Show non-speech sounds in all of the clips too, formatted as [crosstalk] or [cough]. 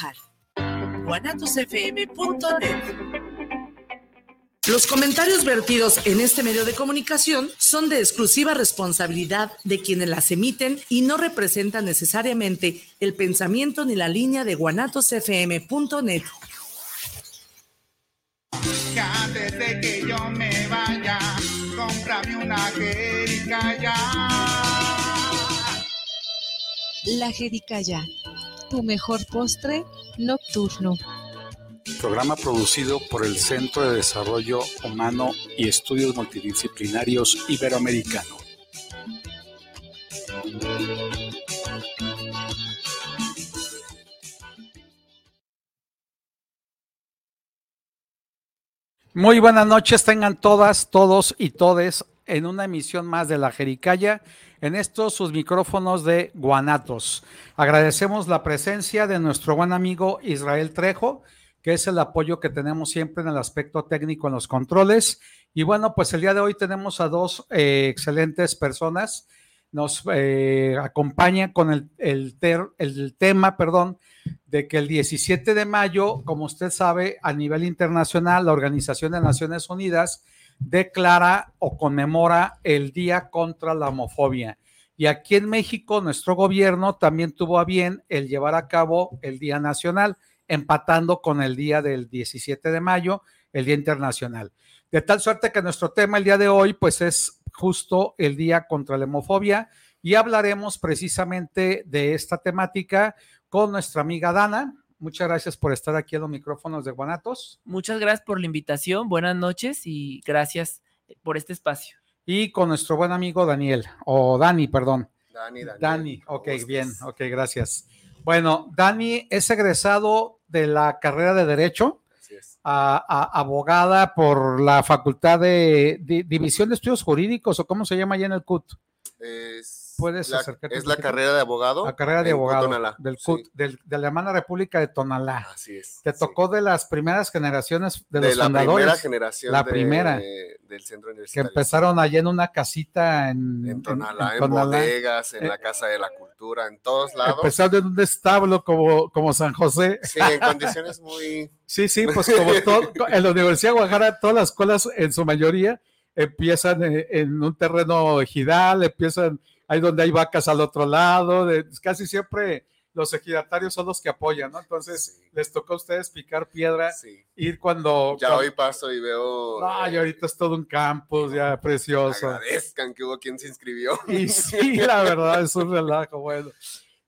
trabajar. guanatosfm.net Los comentarios vertidos en este medio de comunicación son de exclusiva responsabilidad de quienes las emiten y no representan necesariamente el pensamiento ni la línea de guanatosfm.net. antes de que yo me vaya, cómprame una jericaya. La jericaya, tu mejor postre nocturno. Programa producido por el Centro de Desarrollo Humano y Estudios Multidisciplinarios Iberoamericano. Muy buenas noches, tengan todas, todos y todes en una emisión más de la Jericaya, en estos sus micrófonos de Guanatos. Agradecemos la presencia de nuestro buen amigo Israel Trejo, que es el apoyo que tenemos siempre en el aspecto técnico en los controles. Y bueno, pues el día de hoy tenemos a dos eh, excelentes personas. Nos eh, acompaña con el, el, tema, perdón, de que el 17 de mayo, como usted sabe, a nivel internacional, la Organización de Naciones Unidas declara o conmemora el Día contra la Homofobia. Y aquí en México, nuestro gobierno también tuvo a bien el llevar a cabo el Día Nacional, empatando con el día del 17 de mayo, el Día Internacional. De tal suerte que nuestro tema el día de hoy, pues es justo el Día contra la Homofobia y hablaremos precisamente de esta temática con nuestra amiga Dana. Muchas gracias por estar aquí en los micrófonos de Guanatos. Muchas gracias por la invitación, buenas noches y gracias por este espacio. Y con nuestro buen amigo Daniel, o Dani, perdón. Dani, Dani. Dani, ok, bien, ok, gracias. Bueno, Dani es egresado de la carrera de Derecho, a, a, abogada por la Facultad de, de, División de Estudios Jurídicos, o cómo se llama allá en el CUT. Es puedes la, acercarte. Es la carrera de abogado. La carrera de abogado Tonalá, del, sí. CUT, del, de la hermana República de Tonalá. Así es. Te sí. tocó de las primeras generaciones de, de los la fundadores. primera generación. La de- primera. del centro que universitario. empezaron allí en una casita en, En Tonalá, en, Tonalá. bodegas, en Eh, la Casa de la Cultura, en todos lados. Empezaron en un establo como, como San José. Sí, en condiciones muy. [laughs] Sí, sí, pues como [laughs] todo, en la Universidad de Guadalajara, todas las escuelas, en su mayoría, empiezan en, en un terreno ejidal, empiezan ahí donde hay vacas al otro lado, de- casi siempre los ejidatarios son los que apoyan, ¿no? Entonces, Sí. les tocó a ustedes picar piedra, Sí. ir cuando... Ya cuando- hoy paso y veo. No, y eh, ahorita es todo un campus ya precioso. agradezcan que hubo quien se inscribió. Y sí, la verdad es un relajo. Bueno,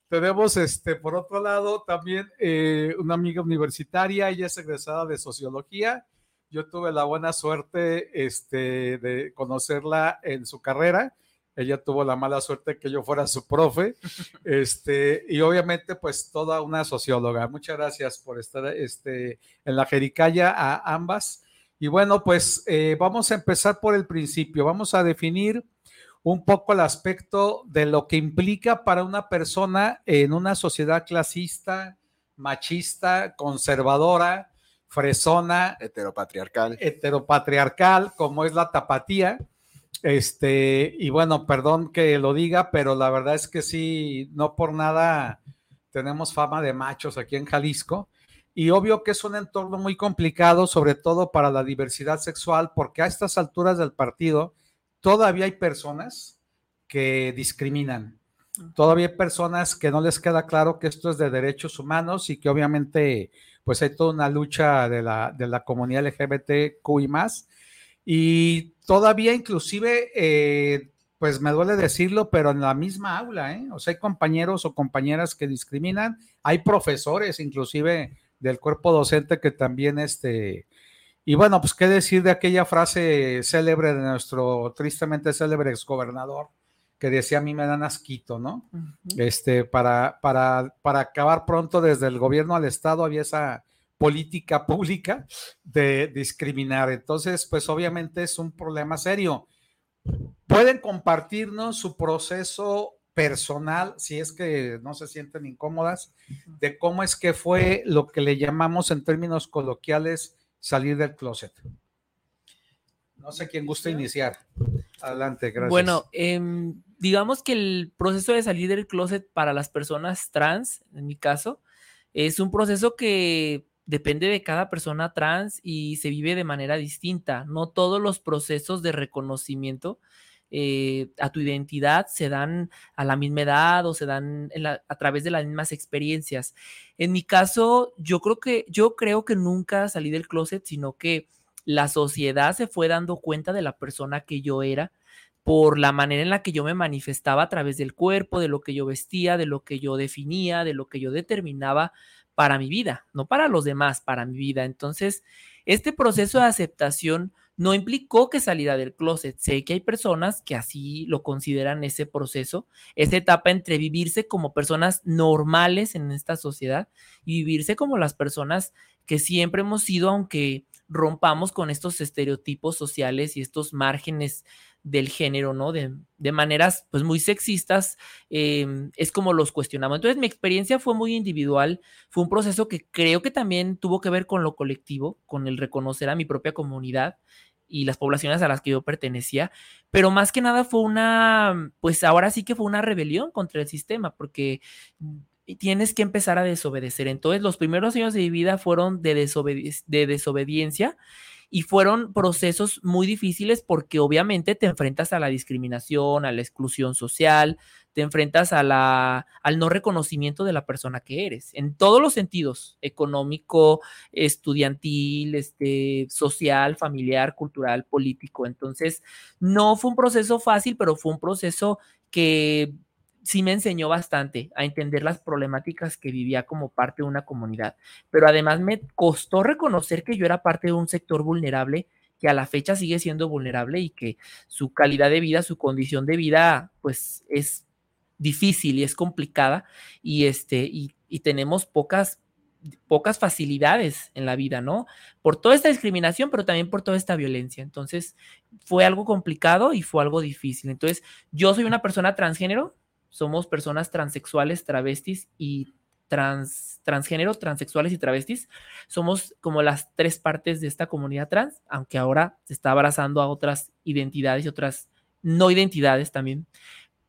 tenemos este, por otro lado, también eh, una amiga universitaria, ella es egresada de sociología. Yo tuve la buena suerte este, de conocerla en su carrera. Ella tuvo la mala suerte que yo fuera su profe. [laughs] Este, y obviamente, pues toda una socióloga. Muchas gracias por estar este, en la Jericaya a ambas. Y bueno, pues eh, vamos a empezar por el principio. Vamos a definir un poco el aspecto de lo que implica para una persona en una sociedad clasista, machista, conservadora, fresona, Heteropatriarcal. heteropatriarcal, como es la tapatía. Este, y bueno, perdón que lo diga, pero la verdad es que sí, no por nada tenemos fama de machos aquí en Jalisco. Y obvio que es un entorno muy complicado, sobre todo para la diversidad sexual, porque a estas alturas del partido todavía hay personas que discriminan. Todavía hay personas que no les queda claro que esto es de derechos humanos y que obviamente pues hay toda una lucha de la, de la comunidad LGBTQI más. Y todavía inclusive, eh, pues me duele decirlo, pero en la misma aula, ¿eh? O sea, hay compañeros o compañeras que discriminan, hay profesores inclusive del cuerpo docente que también este... Y bueno, pues qué decir de aquella frase célebre de nuestro tristemente célebre exgobernador, que decía a mí me dan asquito, ¿no? Este, para, para, para acabar pronto desde el gobierno al Estado había esa política pública de discriminar. Entonces, pues obviamente es un problema serio. Pueden compartirnos su proceso personal, si es que no se sienten incómodas, de cómo es que fue lo que le llamamos en términos coloquiales salir del closet. No sé quién gusta iniciar. Adelante, gracias. Bueno, em, digamos que el proceso de salir del closet para las personas trans, en mi caso, Es un proceso que depende de cada persona trans y se vive de manera distinta. No todos los procesos de reconocimiento eh, a tu identidad se dan a la misma edad o se dan a través de las mismas experiencias. En mi caso, yo creo que yo creo que nunca salí del closet, sino que la sociedad se fue dando cuenta de la persona que yo era por la manera en la que yo me manifestaba a través del cuerpo, de lo que yo vestía, de lo que yo definía, de lo que yo determinaba para mi vida, no para los demás, para mi vida. Entonces, este proceso de aceptación no implicó que saliera del closet. Sé que hay personas que así lo consideran ese proceso, esa etapa entre vivirse como personas normales en esta sociedad y vivirse como las personas que siempre hemos sido, aunque rompamos con estos estereotipos sociales y estos márgenes del género, ¿no? De, maneras pues muy sexistas, em, es como los cuestionamos. Entonces mi experiencia fue muy individual, fue un proceso que creo que también tuvo que ver con lo colectivo, con el reconocer a mi propia comunidad y las poblaciones a las que yo pertenecía, pero más que nada fue una, pues ahora sí que fue una rebelión contra el sistema, porque tienes que empezar a desobedecer. Entonces los primeros años de mi vida fueron de, de desobediencia y fueron procesos muy difíciles porque obviamente te enfrentas a la discriminación, a la exclusión social, te enfrentas a la, al no reconocimiento de la persona que eres, en todos los sentidos, económico, estudiantil, este, social, familiar, cultural, político. Entonces, no fue un proceso fácil, pero fue un proceso que sí me enseñó bastante a entender las problemáticas que vivía como parte de una comunidad, pero además me costó reconocer que yo era parte de un sector vulnerable que a la fecha sigue siendo vulnerable y que su calidad de vida, su condición de vida, pues es difícil y es complicada y este y, tenemos pocas pocas facilidades en la vida, ¿no? Por toda esta discriminación, pero también por toda esta violencia. Entonces, fue algo complicado y fue algo difícil. Entonces, yo soy una persona transgénero, somos personas transexuales, travestis y trans, transgénero, transexuales y travestis. Somos como las tres partes de esta comunidad trans, aunque ahora se está abrazando a otras identidades y otras no identidades también.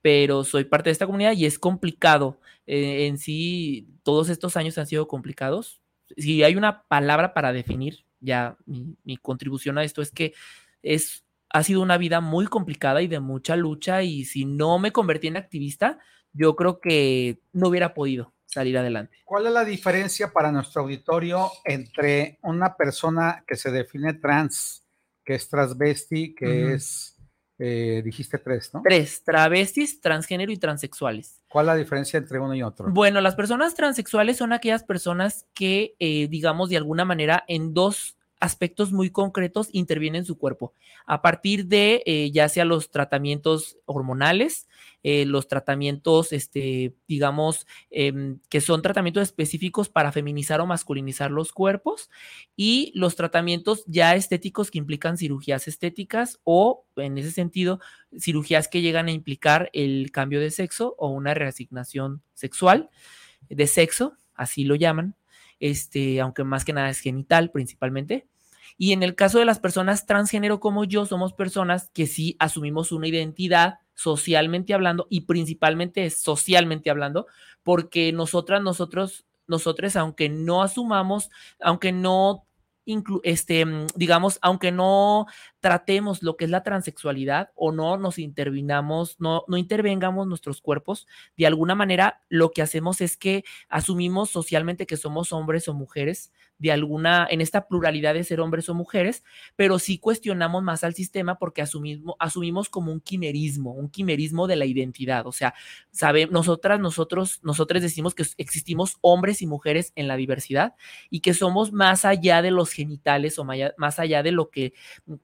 Pero soy parte de esta comunidad y es complicado. Eh, en sí, todos estos años han sido complicados. Si hay una palabra para definir, ya mi, mi contribución a esto es que es ha sido una vida muy complicada y de mucha lucha y si no me convertí en activista, yo creo que no hubiera podido salir adelante. ¿Cuál es la diferencia para nuestro auditorio entre una persona que se define trans, que es transvesti, que es, eh, dijiste tres, ¿no? Tres, travestis, transgénero y transexuales. ¿Cuál es la diferencia entre uno y otro? Bueno, las personas transexuales son aquellas personas que, eh, digamos, de alguna manera en dos aspectos muy concretos intervienen en su cuerpo, a partir de eh, ya sea los tratamientos hormonales, eh, los tratamientos, este, digamos, em, que son tratamientos específicos para feminizar o masculinizar los cuerpos y los tratamientos ya estéticos que implican cirugías estéticas o, en ese sentido, cirugías que llegan a implicar el cambio de sexo o una reasignación sexual de sexo, así lo llaman, este, aunque más que nada es genital principalmente. Y en el caso de las personas transgénero como yo, somos personas que sí asumimos una identidad socialmente hablando y principalmente socialmente hablando, porque nosotras, nosotros, nosotros, aunque no asumamos, aunque no este, mm, digamos, aunque no tratemos lo que es la transexualidad o no nos intervinamos, no, no intervengamos nuestros cuerpos, de alguna manera lo que hacemos es que asumimos socialmente que somos hombres o mujeres, de alguna, en esta pluralidad de ser hombres o mujeres, pero sí cuestionamos más al sistema porque asumimos, asumimos como un quimerismo, un quimerismo de la identidad. O sea, sabe, nosotras, nosotros, nosotros decimos que existimos hombres y mujeres en la diversidad y que somos más allá de los genitales o más allá de lo que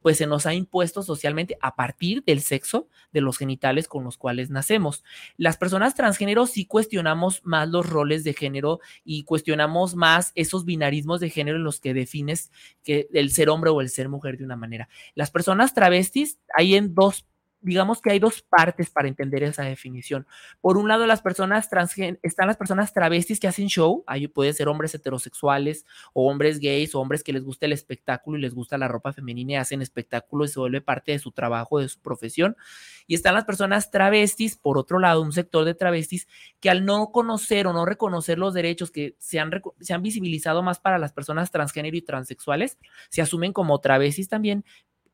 pues se nos ha impuesto socialmente a partir del sexo de los genitales con los cuales nacemos. Las personas transgénero sí cuestionamos más los roles de género y cuestionamos más esos binarismos de género en los que defines que el ser hombre o el ser mujer de una manera. Las personas travestis hay en dos digamos que hay dos partes para entender esa definición. Por un lado, las personas transgen están las personas travestis que hacen show, ahí puede ser hombres heterosexuales o hombres gays o hombres que les gusta el espectáculo y les gusta la ropa femenina y hacen espectáculo y se vuelve parte de su trabajo, de su profesión. Y están las personas travestis, por otro lado, un sector de travestis que al no conocer o no reconocer los derechos que se han, se han visibilizado más para las personas transgénero y transexuales, se asumen como travestis también,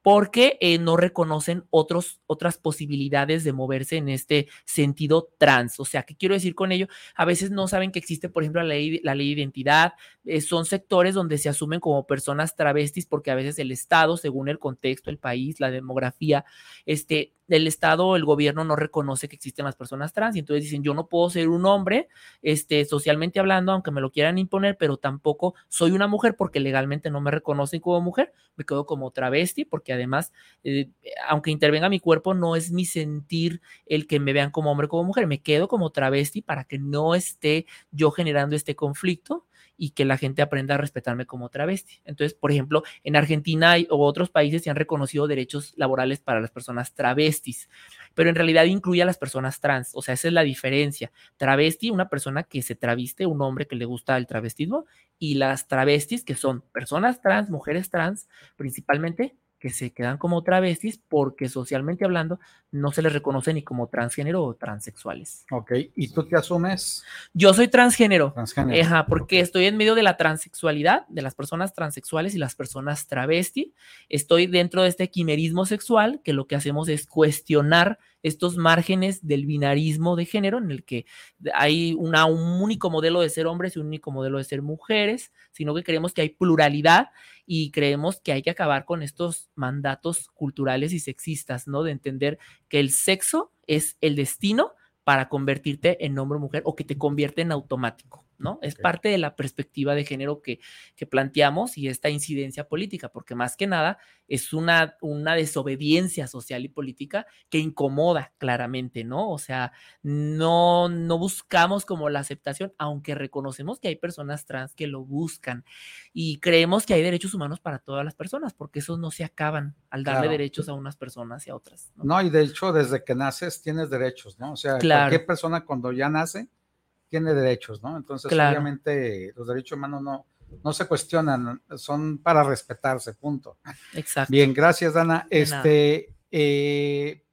porque eh, no reconocen otros, otras posibilidades de moverse en este sentido trans. O sea, ¿qué quiero decir con ello? A veces no saben que existe, por ejemplo, la ley, la ley de identidad. Eh, son sectores donde se asumen como personas travestis porque a veces el Estado, según el contexto, el país, la demografía, este, el Estado, el gobierno no reconoce que existen las personas trans y entonces dicen, yo no puedo ser un hombre, este, socialmente hablando, aunque me lo quieran imponer, pero tampoco soy una mujer porque legalmente no me reconocen como mujer, me quedo como travesti porque además, eh, aunque intervenga mi cuerpo, no es mi sentir el que me vean como hombre como mujer, me quedo como travesti para que no esté yo generando este conflicto y que la gente aprenda a respetarme como travesti. Entonces, por ejemplo, en Argentina o otros países se han reconocido derechos laborales para las personas travestis, pero en realidad incluye a las personas trans. O sea, esa es la diferencia. Travesti, una persona que se traviste, un hombre que le gusta el travestismo, y las travestis, que son personas trans, mujeres trans, principalmente, que se quedan como travestis porque socialmente hablando no se les reconoce ni como transgénero o transexuales. Ok, ¿y tú te asumes? Yo soy transgénero. Transgénero. Ajá, porque estoy en medio de la transexualidad, de las personas transexuales y las personas travesti. Estoy dentro de este quimerismo sexual, que lo que hacemos es cuestionar estos márgenes del binarismo de género, en el que hay un único modelo de ser hombres y un único modelo de ser mujeres, sino que creemos que hay pluralidad y creemos que hay que acabar con estos mandatos culturales y sexistas, ¿no? De entender que el sexo es el destino para convertirte en hombre o mujer o que te convierte en automático. ¿No? Es parte de la perspectiva de género que, que, planteamos y esta incidencia política, porque más que nada es una, una desobediencia social y política que incomoda claramente, ¿no? O sea, no, no buscamos como la aceptación, aunque reconocemos que hay personas trans que lo buscan y creemos que hay derechos humanos para todas las personas, porque esos no se acaban al darle Claro. derechos a unas personas y a otras. ¿no? No, y de hecho, desde que naces tienes derechos, ¿no? O sea, Claro. cualquier persona cuando ya nace tiene derechos, ¿no? Entonces, Claro. obviamente, los derechos humanos no, no se cuestionan, son para respetarse, punto. Exacto. Bien, gracias, Dana. De. Este, eh,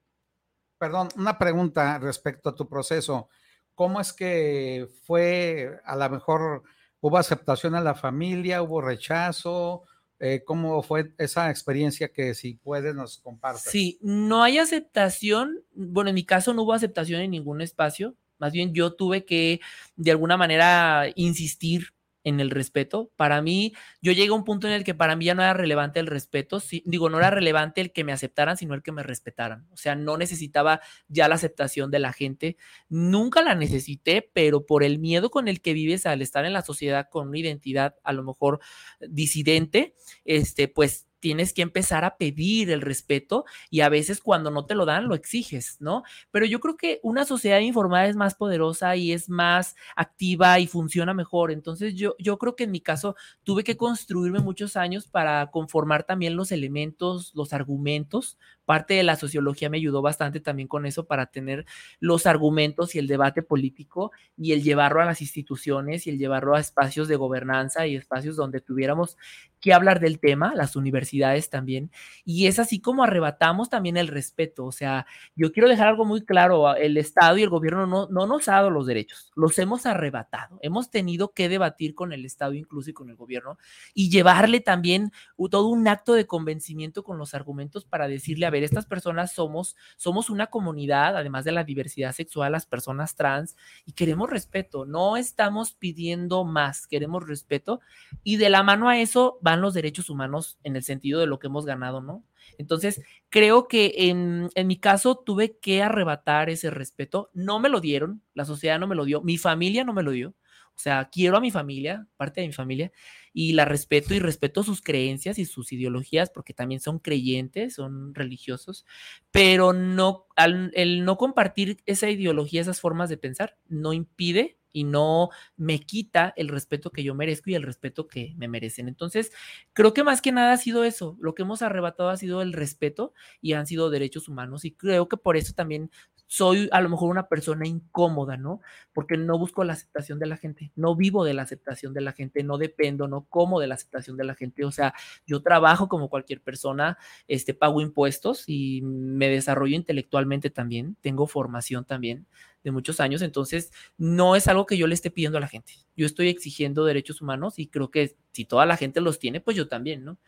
perdón, una pregunta respecto a tu proceso. ¿Cómo es que fue, a lo mejor, hubo aceptación a la familia, hubo rechazo? Eh, ¿Cómo fue esa experiencia que si puedes nos compartes? Sí, no hay aceptación. Bueno, en mi caso no hubo aceptación en ningún espacio. Más bien yo tuve que, de alguna manera, insistir en el respeto. Para mí, yo llegué a un punto en el que para mí ya no era relevante el respeto. Sí, digo, no era relevante el que me aceptaran, sino el que me respetaran. O sea, no necesitaba ya la aceptación de la gente. Nunca la necesité, pero por el miedo con el que vives al estar en la sociedad con una identidad a lo mejor disidente, este, pues tienes que empezar a pedir el respeto y a veces cuando no te lo dan lo exiges, ¿no? Pero yo creo que una sociedad informada es más poderosa y es más activa y funciona mejor. Entonces yo, yo creo que en mi caso tuve que construirme muchos años para conformar también los elementos, los argumentos. Parte de la sociología me ayudó bastante también con eso para tener los argumentos y el debate político y el llevarlo a las instituciones y el llevarlo a espacios de gobernanza y espacios donde tuviéramos que hablar del tema, las universidades también, y es así como arrebatamos también el respeto. O sea, yo quiero dejar algo muy claro, el Estado y el gobierno no, no nos ha dado los derechos, los hemos arrebatado. Hemos tenido que debatir con el Estado incluso con el gobierno y llevarle también todo un acto de convencimiento con los argumentos para decirle, a ver, estas personas somos, somos una comunidad, además de la diversidad sexual, las personas trans, y queremos respeto, no estamos pidiendo más, queremos respeto y de la mano a eso van los derechos humanos en el sentido de lo que hemos ganado, ¿no? Entonces, creo que en, en, mi caso tuve que arrebatar ese respeto. No me lo dieron, la sociedad no me lo dio, mi familia no me lo dio. O sea, quiero a mi familia, parte de mi familia, y la respeto y respeto sus creencias y sus ideologías, porque también son creyentes, son religiosos, pero no, al, el no compartir esa ideología, esas formas de pensar, no impide y no me quita el respeto que yo merezco y el respeto que me merecen. Entonces, creo que más que nada ha sido eso, lo que hemos arrebatado ha sido el respeto y han sido derechos humanos y creo que por eso también soy a lo mejor una persona incómoda, ¿no? Porque no busco la aceptación de la gente, no vivo de la aceptación de la gente, no dependo, no como de la aceptación de la gente, o sea, yo trabajo como cualquier persona, este, pago impuestos y me desarrollo intelectualmente también, tengo formación también de muchos años, entonces no es algo que yo le esté pidiendo a la gente. Yo estoy exigiendo derechos humanos y creo que si toda la gente los tiene, pues yo también, ¿no?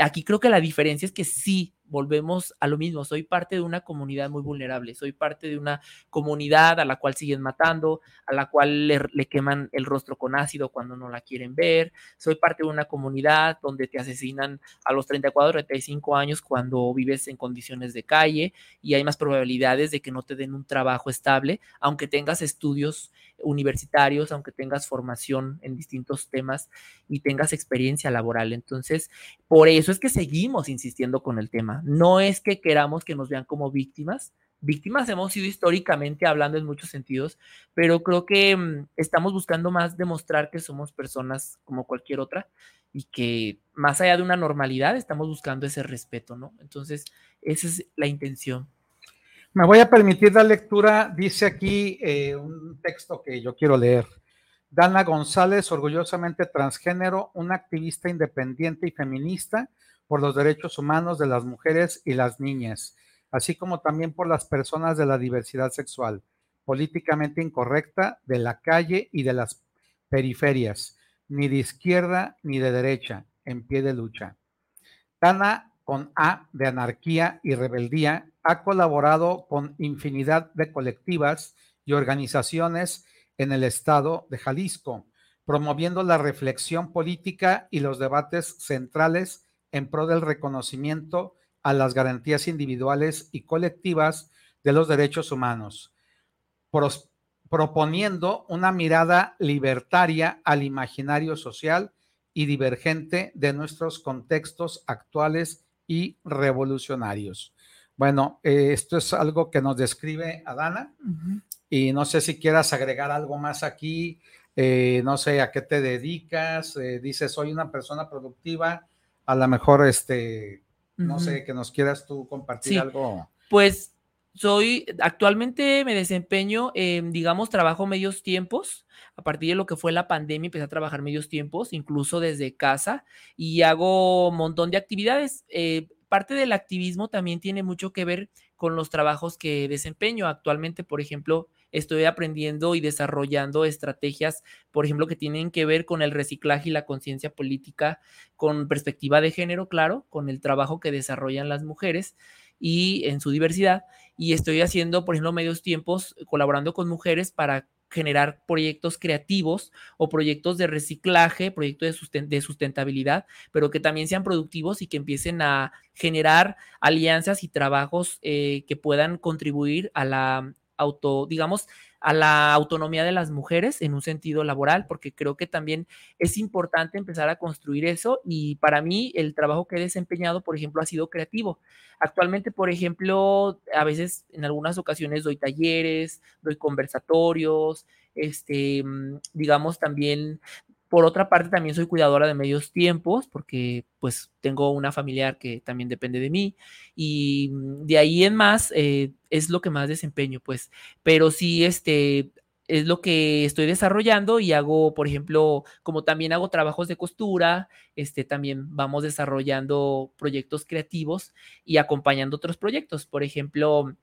Aquí creo que la diferencia es que sí volvemos a lo mismo, soy parte de una comunidad muy vulnerable, soy parte de una comunidad a la cual siguen matando, a la cual le, queman el rostro con ácido cuando no la quieren ver, soy parte de una comunidad donde te asesinan a los 34, 35 años cuando vives en condiciones de calle y hay más probabilidades de que no te den un trabajo estable, aunque tengas estudios universitarios, aunque tengas formación en distintos temas y tengas experiencia laboral. Entonces, por eso es que seguimos insistiendo con el tema. No es que queramos que nos vean como víctimas. Víctimas hemos sido históricamente hablando en muchos sentidos, pero creo que mm, estamos buscando más demostrar que somos personas como cualquier otra y que más allá de una normalidad estamos buscando ese respeto, ¿no? Entonces, esa es la intención. Me voy a permitir la lectura, dice aquí eh, un texto que yo quiero leer. Dana González, orgullosamente transgénero, una activista independiente y feminista por los derechos humanos de las mujeres y las niñas, así como también por las personas de la diversidad sexual, políticamente incorrecta, de la calle y de las periferias, ni de izquierda ni de derecha, en pie de lucha. Dana con A de anarquía y rebeldía ha colaborado con infinidad de colectivas y organizaciones en el estado de Jalisco, promoviendo la reflexión política y los debates centrales en pro del reconocimiento a las garantías individuales y colectivas de los derechos humanos, proponiendo una mirada libertaria al imaginario social y divergente de nuestros contextos actuales y revolucionarios. Bueno, eh, esto es algo que nos describe Adana. Y no sé si quieras agregar algo más aquí, eh, no sé a qué te dedicas, eh, dices soy una persona productiva, a lo mejor este, no sé, que nos quieras tú compartir algo. Pues soy, actualmente me desempeño, digamos, trabajo medios tiempos. A partir de lo que fue la pandemia, empecé a trabajar medios tiempos, incluso desde casa, y hago un montón de actividades. Eh, parte del activismo también tiene mucho que ver con los trabajos que desempeño. Actualmente, por ejemplo, estoy aprendiendo y desarrollando estrategias, por ejemplo, que tienen que ver con el reciclaje y la conciencia política con perspectiva de género, claro, con el trabajo que desarrollan las mujeres y en su diversidad. Y estoy haciendo, por ejemplo, medios tiempos colaborando con mujeres para generar proyectos creativos o proyectos de reciclaje, proyectos de, sustentabilidad, pero que también sean productivos y que empiecen a generar alianzas y trabajos eh, que puedan contribuir a la auto, digamos, a la autonomía de las mujeres en un sentido laboral, porque creo que también es importante empezar a construir eso y para mí el trabajo que he desempeñado, por ejemplo, ha sido creativo. Actualmente, por ejemplo, a veces en algunas ocasiones doy talleres, doy conversatorios, este, mm, digamos también por otra parte, también soy cuidadora de medios tiempos porque pues tengo una familiar que también depende de mí y mm, de ahí en más eh, es lo que más desempeño, pues, pero sí, este, es lo que estoy desarrollando y hago, por ejemplo, como también hago trabajos de costura, este, también vamos desarrollando proyectos creativos y acompañando otros proyectos. Por ejemplo,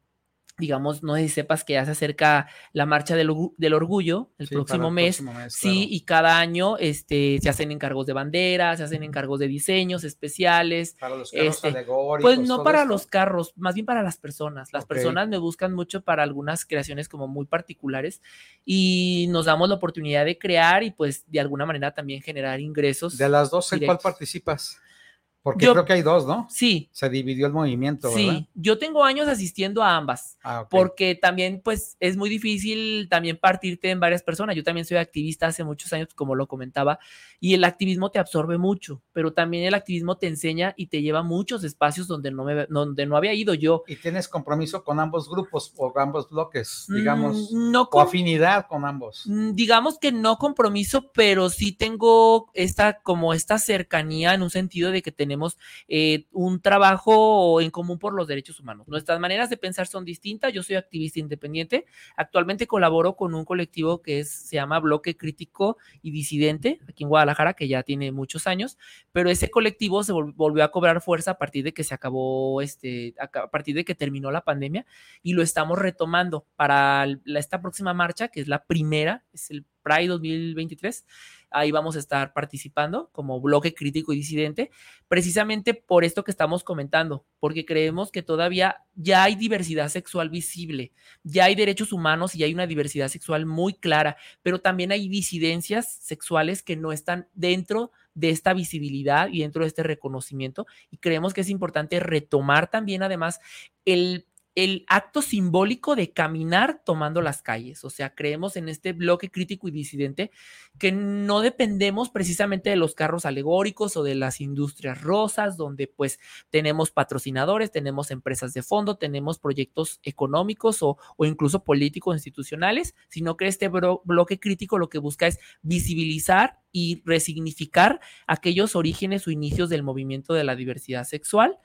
digamos, no sé si sepas que ya se acerca la marcha del, orgullo el, próximo, mes, Sí, y cada año este, se hacen encargos de bandera, se hacen encargos de diseños especiales. Para los carros este, Pues no para los carros, más bien para las personas. Las personas me buscan mucho para algunas creaciones como muy particulares y nos damos la oportunidad de crear y pues de alguna manera también generar ingresos. De las dos, ¿en cuál participas? Porque Yo- creo que hay dos, ¿no? Sí, Se dividió el movimiento, ¿verdad? sí. Yo tengo años asistiendo a ambas. Ah, ok. porque también pues es muy difícil también partirte en varias personas. Yo también soy activista hace muchos años, como lo comentaba, y el activismo te absorbe mucho, pero también el activismo te enseña y te lleva a muchos espacios donde no, me, donde no había ido yo. ¿Y tienes compromiso con ambos grupos o ambos bloques, digamos, Mm, no o con- afinidad con ambos? Mm, digamos que no compromiso, pero sí tengo esta como esta cercanía en un sentido de que tenemos eh, un trabajo en común por los derechos humanos. Nuestras maneras de pensar son distintas. Yo soy activista independiente. Actualmente colaboro con un colectivo que se llama Bloque Crítico y Disidente aquí en Guadalajara, que ya tiene muchos años, pero ese colectivo se vol- volvió a cobrar fuerza a partir de que se acabó, este, a partir de que terminó la pandemia y lo estamos retomando para esta próxima marcha, que es la primera, es el Pride 2023. Ahí vamos a estar participando como bloque crítico y disidente, precisamente por esto que estamos comentando, porque creemos que todavía ya hay diversidad sexual visible, ya hay derechos humanos y hay una diversidad sexual muy clara, pero también hay disidencias sexuales que no están dentro de esta visibilidad y dentro de este reconocimiento y creemos que es importante retomar también además el el acto simbólico de caminar tomando las calles. O sea, creemos en este bloque crítico y disidente que no dependemos precisamente de los carros alegóricos o de las industrias rosas, donde pues tenemos patrocinadores, tenemos empresas de fondo, tenemos proyectos económicos o, o incluso políticos institucionales, sino que este bloque crítico lo que busca es visibilizar y resignificar aquellos orígenes o inicios del movimiento de la diversidad sexual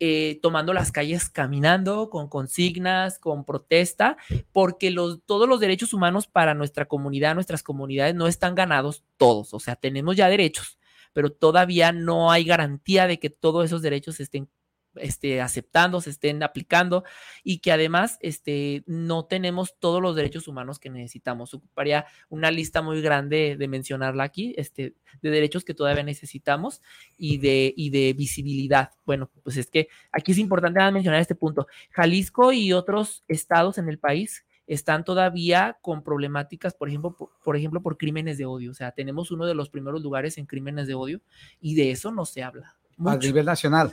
eh, tomando las calles caminando, con consignas, con protesta, porque todos los derechos humanos para nuestra comunidad, nuestras comunidades no están ganados todos, o sea, tenemos ya derechos, pero todavía no hay garantía de que todos esos derechos estén este, aceptando, se estén aplicando y que además este, no tenemos todos los derechos humanos que necesitamos. Ocuparía una lista muy grande de mencionarla aquí, este, de derechos que todavía necesitamos y de, y de visibilidad. Bueno, pues es que aquí es importante mencionar este punto. Jalisco y otros estados en el país están todavía con problemáticas, por ejemplo, por, por, ejemplo, por crímenes de odio. O sea, tenemos uno de los primeros lugares en crímenes de odio y de eso no se habla. A nivel nacional.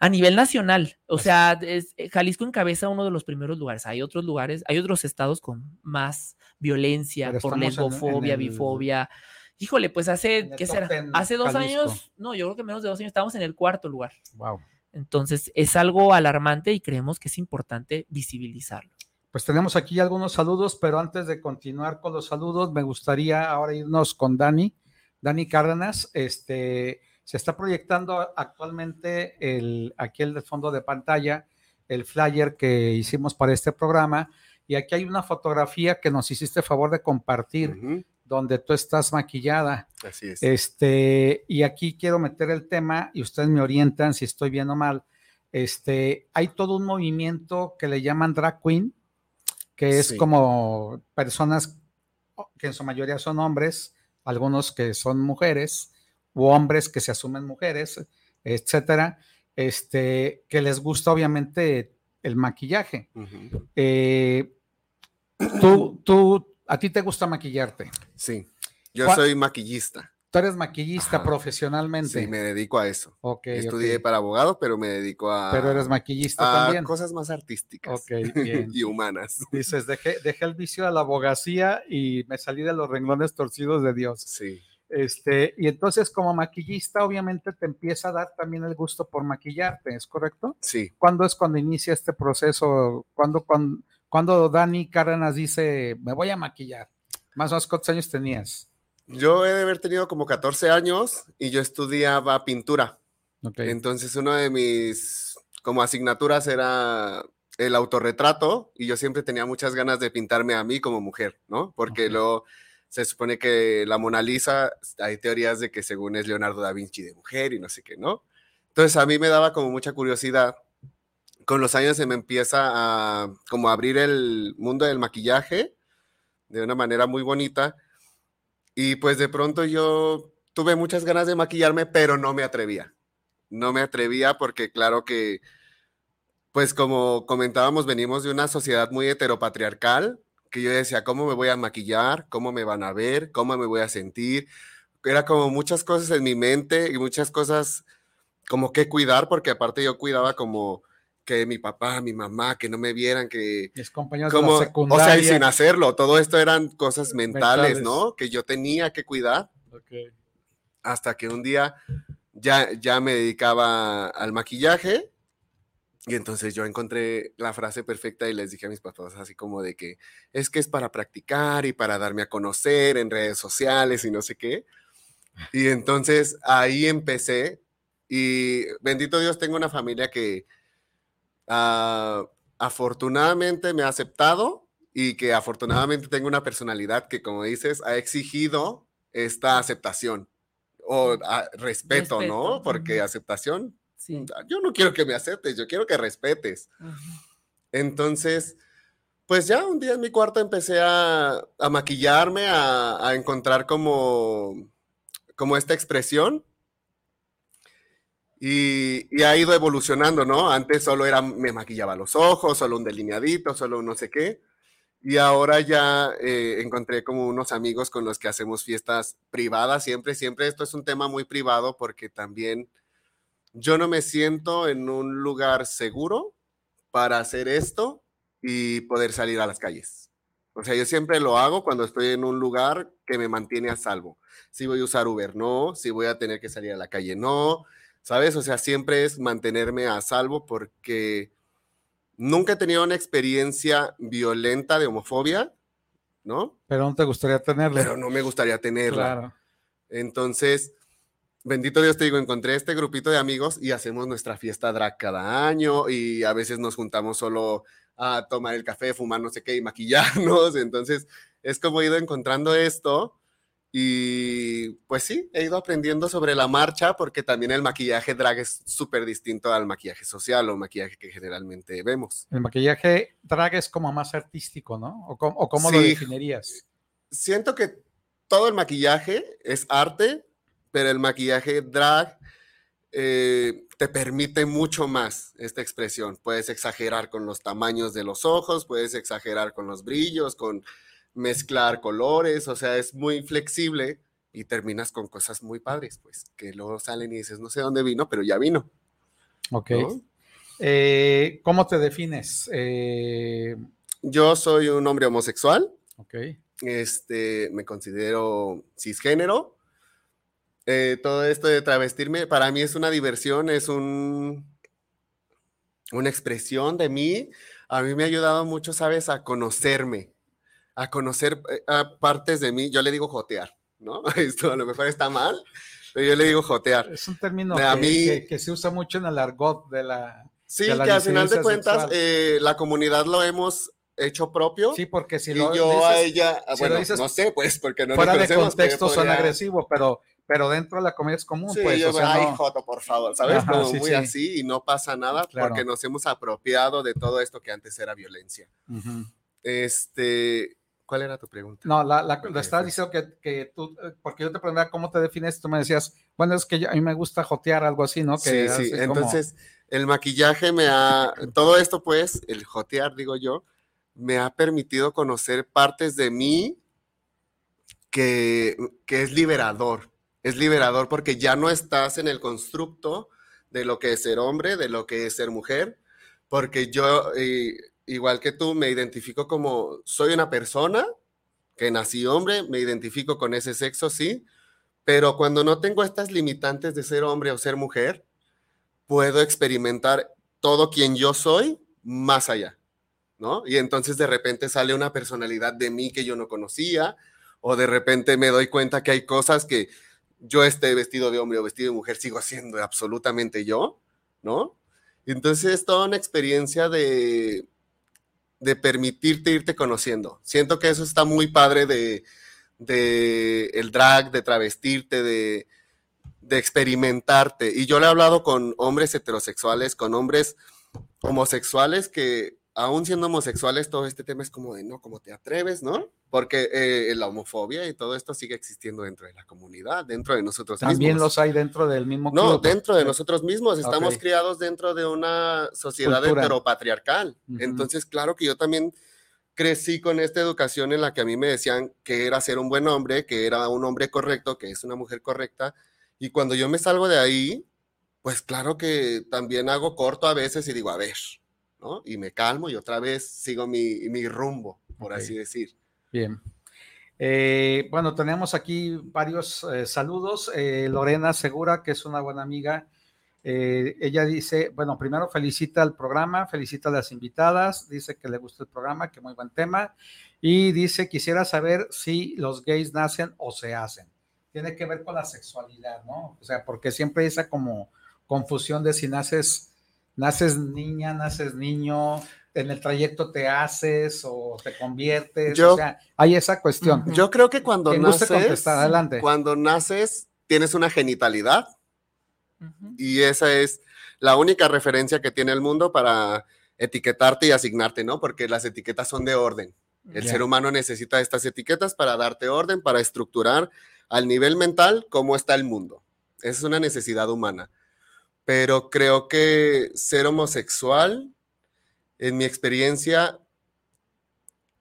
A nivel nacional, o sea, es, Jalisco encabeza uno de los primeros lugares. Hay otros lugares, hay otros estados con más violencia Pero por lesbofobia, el- bifobia. Híjole, pues hace, ¿qué será? 10 Hace dos Jalisco. años, no, yo creo que menos de dos años, estamos en el cuarto lugar. Wow. Entonces, es algo alarmante y creemos que es importante visibilizarlo. Pues tenemos aquí algunos saludos, pero antes de continuar con los saludos, me gustaría ahora irnos con Dani. Dani Cárdenas, este, se está proyectando actualmente el, aquí el de fondo de pantalla, el flyer que hicimos para este programa. Y aquí hay una fotografía que nos hiciste favor de compartir, donde tú estás maquillada. Así es. Este, y aquí quiero meter el tema y ustedes me orientan si estoy bien o mal. Este, hay todo un movimiento que le llaman drag queen, que es Sí. como personas que en su mayoría son hombres, algunos que son mujeres, u hombres que se asumen mujeres, etcétera, este, que les gusta obviamente el maquillaje. Eh, tú, tú, a ti te gusta maquillarte. Sí. Yo ¿Cuál- soy maquillista. Tú eres maquillista Ajá. profesionalmente. Sí, me dedico a eso. Ok, Estudié para abogado, pero me dedico a, Pero eres maquillista a también. cosas más artísticas Ok, bien. [laughs] y humanas. Dices, dejé, dejé el vicio de la abogacía y me salí de los renglones torcidos de Dios. Sí. Este, y entonces como maquillista, obviamente te empieza a dar también el gusto por maquillarte, ¿es correcto? Sí. ¿Cuándo es cuando inicia este proceso? ¿Cuándo, cuando, cuando Dani Cárdenas dice, me voy a maquillar? Más o menos, ¿cuántos años tenías? Yo he de haber tenido como 14 años y yo estudiaba pintura. Entonces, una de mis como asignaturas era el autorretrato y yo siempre tenía muchas ganas de pintarme a mí como mujer, ¿no? Porque luego se supone que la Mona Lisa, hay teorías de que según es Leonardo da Vinci de mujer y no sé qué, ¿no? Entonces, a mí me daba como mucha curiosidad. Con los años se me empieza a como abrir el mundo del maquillaje de una manera muy bonita y pues de pronto yo tuve muchas ganas de maquillarme, pero no me atrevía. No me atrevía porque claro que, pues como comentábamos, venimos de una sociedad muy heteropatriarcal, que yo decía, ¿cómo me voy a maquillar? ¿Cómo me van a ver? ¿Cómo me voy a sentir? Era como muchas cosas en mi mente y muchas cosas como que cuidar, porque aparte yo cuidaba como que mi papá, mi mamá, que no me vieran, que... Mis compañeros Como, de la o sea, y sin secundaria. hacerlo, todo esto eran cosas mentales, Mentales. ¿no? Que yo tenía que cuidar Ok. hasta que un día ya, ya me dedicaba al maquillaje y entonces yo encontré la frase perfecta y les dije a mis papás así como de que es que es para practicar y para darme a conocer en redes sociales y no sé qué. Y entonces ahí empecé y bendito Dios tengo una familia que ah, afortunadamente me ha aceptado y que afortunadamente tengo una personalidad que como dices ha exigido esta aceptación o ah, respeto, ¿no? Porque aceptación, Sí. yo no quiero que me aceptes, yo quiero que respetes. Entonces, pues ya un día en mi cuarto empecé a, a maquillarme, a, a encontrar como, como esta expresión. Y, y ha ido evolucionando, ¿no? Antes solo era, me maquillaba los ojos, solo un delineadito, solo un no sé qué. Y ahora ya eh, encontré como unos amigos con los que hacemos fiestas privadas, siempre, siempre. Esto es un tema muy privado porque también yo no me siento en un lugar seguro para hacer esto y poder salir a las calles. O sea, yo siempre lo hago cuando estoy en un lugar que me mantiene a salvo. Si voy a usar Uber, no. Si voy a tener que salir a la calle, no. ¿Sabes? O sea, siempre es mantenerme a salvo porque nunca he tenido una experiencia violenta de homofobia, ¿no? Pero no te gustaría tenerla. Pero no me gustaría tenerla. Claro. Entonces, bendito Dios te digo, encontré este grupito de amigos y hacemos nuestra fiesta drag cada año y a veces nos juntamos solo a tomar el café, fumar no sé qué y maquillarnos. [laughs] Entonces, es como he ido encontrando esto y pues sí, he ido aprendiendo sobre la marcha porque también el maquillaje drag es súper distinto al maquillaje social o maquillaje que generalmente vemos. El maquillaje drag es como más artístico, ¿no? ¿O cómo, o cómo lo definirías? siento que todo el maquillaje es arte, pero el maquillaje drag eh, te permite mucho más esta expresión. Puedes exagerar con los tamaños de los ojos, puedes exagerar con los brillos, con mezclar colores, o sea, es muy flexible y terminas con cosas muy padres, pues, que luego salen y dices, no sé dónde vino, pero ya vino. Ok. ¿no? Eh, ¿Cómo te defines? Eh, Yo soy un hombre homosexual, ok. este, me considero cisgénero. Eh, todo esto de travestirme para mí es una diversión, es un, una expresión de mí. A mí me ha ayudado mucho, ¿sabes? A conocerme, a conocer eh, a partes de mí. Yo le digo jotear, ¿no? [laughs] Esto a lo mejor está mal, pero yo le digo jotear. Es un término A que, mí- que- que se usa mucho en el argot de la... Sí, de la que al final de cuentas eh, la comunidad lo hemos hecho propio. Sí, porque si y lo yo a dices ella, ah, si lo bueno, dices no sé, pues, porque no fuera de contexto suena podría- agresivo, pero, pero dentro de la comedia es común, Sí, pues. yo, o sea, ay, no- Joto, por favor, ¿sabes? Ajá, Como sí, muy sí. así y no pasa nada Claro. porque nos hemos apropiado de todo esto que antes era violencia. Ujú. Este, ¿cuál era tu pregunta? No, la, la, la estabas diciendo que, que tú, eh, porque yo te preguntaba cómo te defines, tú me decías, bueno, es que yo- a mí me gusta jotear algo así, ¿no? Sí, Que sí, como- entonces el maquillaje me ha, [laughs] todo esto pues, el jotear, digo yo, me ha permitido conocer partes de mí que, que es liberador. Es liberador porque ya no estás en el constructo de lo que es ser hombre, de lo que es ser mujer, porque yo, igual que tú, me identifico como, soy una persona que nací hombre, me identifico con ese sexo, sí, pero cuando no tengo estas limitantes de ser hombre o ser mujer, puedo experimentar todo quien yo soy más allá, ¿no? Y entonces de repente sale una personalidad de mí que yo no conocía, o de repente me doy cuenta que hay cosas que yo esté vestido de hombre o vestido de mujer, sigo siendo absolutamente yo, ¿no? Entonces es toda una experiencia de, de permitirte irte conociendo. Siento que eso está muy padre de, de el drag, de travestirte, de, de experimentarte. Y yo le he hablado con hombres heterosexuales, con hombres homosexuales que aún siendo homosexuales, todo este tema es como de, no, ¿cómo te atreves, no? Porque eh, la homofobia y todo esto sigue existiendo dentro de la comunidad, dentro de nosotros También mismos. los hay dentro del mismo No, dentro de nosotros mismos. Estamos criados dentro de una sociedad Cultura. heteropatriarcal. Entonces, claro que yo también crecí con esta educación en la que a mí me decían que era ser un buen hombre, que era un hombre correcto, que es una mujer correcta. Y cuando yo me salgo de ahí, pues claro que también hago corto a veces y digo, a ver, ¿no? Y me calmo y otra vez sigo mi, mi rumbo, por así decir. Bien. Eh, bueno, tenemos aquí varios eh, saludos. Eh, Lorena Segura, que es una buena amiga, ella dice, bueno, primero felicita el programa, felicita a las invitadas, dice que le gusta el programa, que muy buen tema, y dice, quisiera saber si los gays nacen o se hacen. Tiene que ver con la sexualidad, ¿no? O sea, porque siempre hay esa como confusión de si naces, naces niña, naces niño, en el trayecto te haces o te conviertes, Yo- o sea, hay esa cuestión. Yo creo que cuando naces, adelante. cuando naces, tienes una genitalidad Ujú. y esa es la única referencia que tiene el mundo para etiquetarte y asignarte, ¿no? Porque las etiquetas son de orden. El Ya. ser humano necesita estas etiquetas para darte orden, para estructurar al nivel mental cómo está el mundo. Esa es una necesidad humana. Pero creo que ser homosexual, en mi experiencia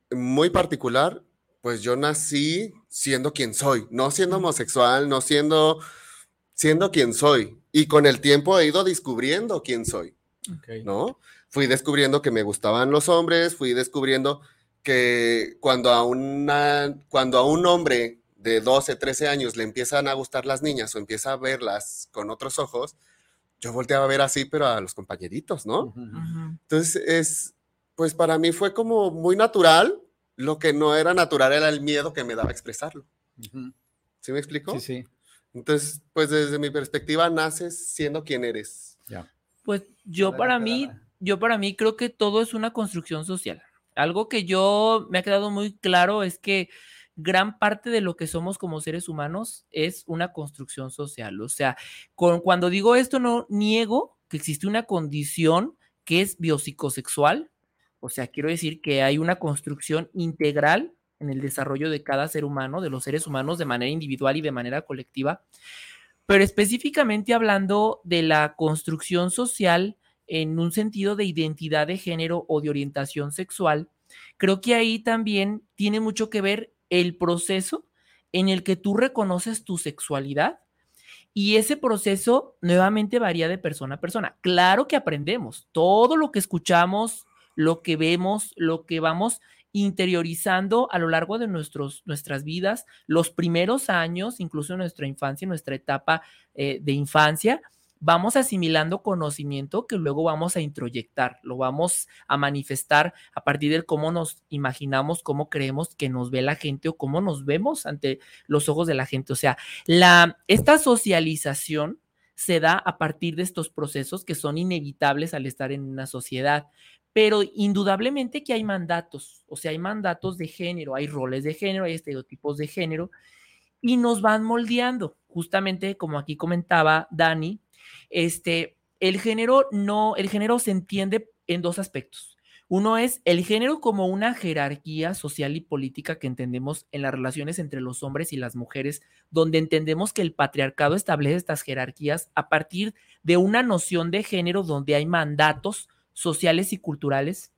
muy particular, pues yo nací siendo quien soy, no siendo homosexual, no siendo, siendo quien soy. Y con el tiempo he ido descubriendo quién soy. ¿no? Fui descubriendo que me gustaban los hombres, fui descubriendo que cuando a, una, cuando a un hombre de 12, 13 años le empiezan a gustar las niñas o empieza a verlas con otros ojos, yo volteaba a ver así, pero a los compañeritos, ¿no? Ujú. Ujú. Entonces, es, pues para mí fue como muy natural, lo que no era natural era el miedo que me daba expresarlo. Ujú. ¿Sí me explico? Sí, sí. Entonces, pues desde mi perspectiva, naces siendo quien eres. Ya. Pues yo para mí, yo para mí creo que todo es una construcción social. Algo que yo me ha quedado muy claro es que gran parte de lo que somos como seres humanos es una construcción social. O sea, con- cuando digo esto no niego que existe una condición que es biopsicosexual. O sea, quiero decir que hay una construcción integral en el desarrollo de cada ser humano, de los seres humanos de manera individual y de manera colectiva. Pero específicamente hablando de la construcción social en un sentido de identidad de género o de orientación sexual, creo que ahí también tiene mucho que ver el proceso en el que tú reconoces tu sexualidad y ese proceso nuevamente varía de persona a persona. Claro que aprendemos todo lo que escuchamos, lo que vemos, lo que vamos interiorizando a lo largo de nuestros, nuestras vidas, los primeros años, incluso nuestra infancia, nuestra etapa eh, de infancia, vamos asimilando conocimiento que luego vamos a introyectar, lo vamos a manifestar a partir de cómo nos imaginamos, cómo creemos que nos ve la gente o cómo nos vemos ante los ojos de la gente. O sea, la, esta socialización se da a partir de estos procesos que son inevitables al estar en una sociedad. Pero indudablemente que hay mandatos, o sea, hay mandatos de género, hay roles de género, hay estereotipos de género, y nos van moldeando. Justamente como aquí comentaba Dani, este, el género no, el género se entiende en dos aspectos. Uno es el género como una jerarquía social y política que entendemos en las relaciones entre los hombres y las mujeres, donde entendemos que el patriarcado establece estas jerarquías a partir de una noción de género donde hay mandatos sociales y culturales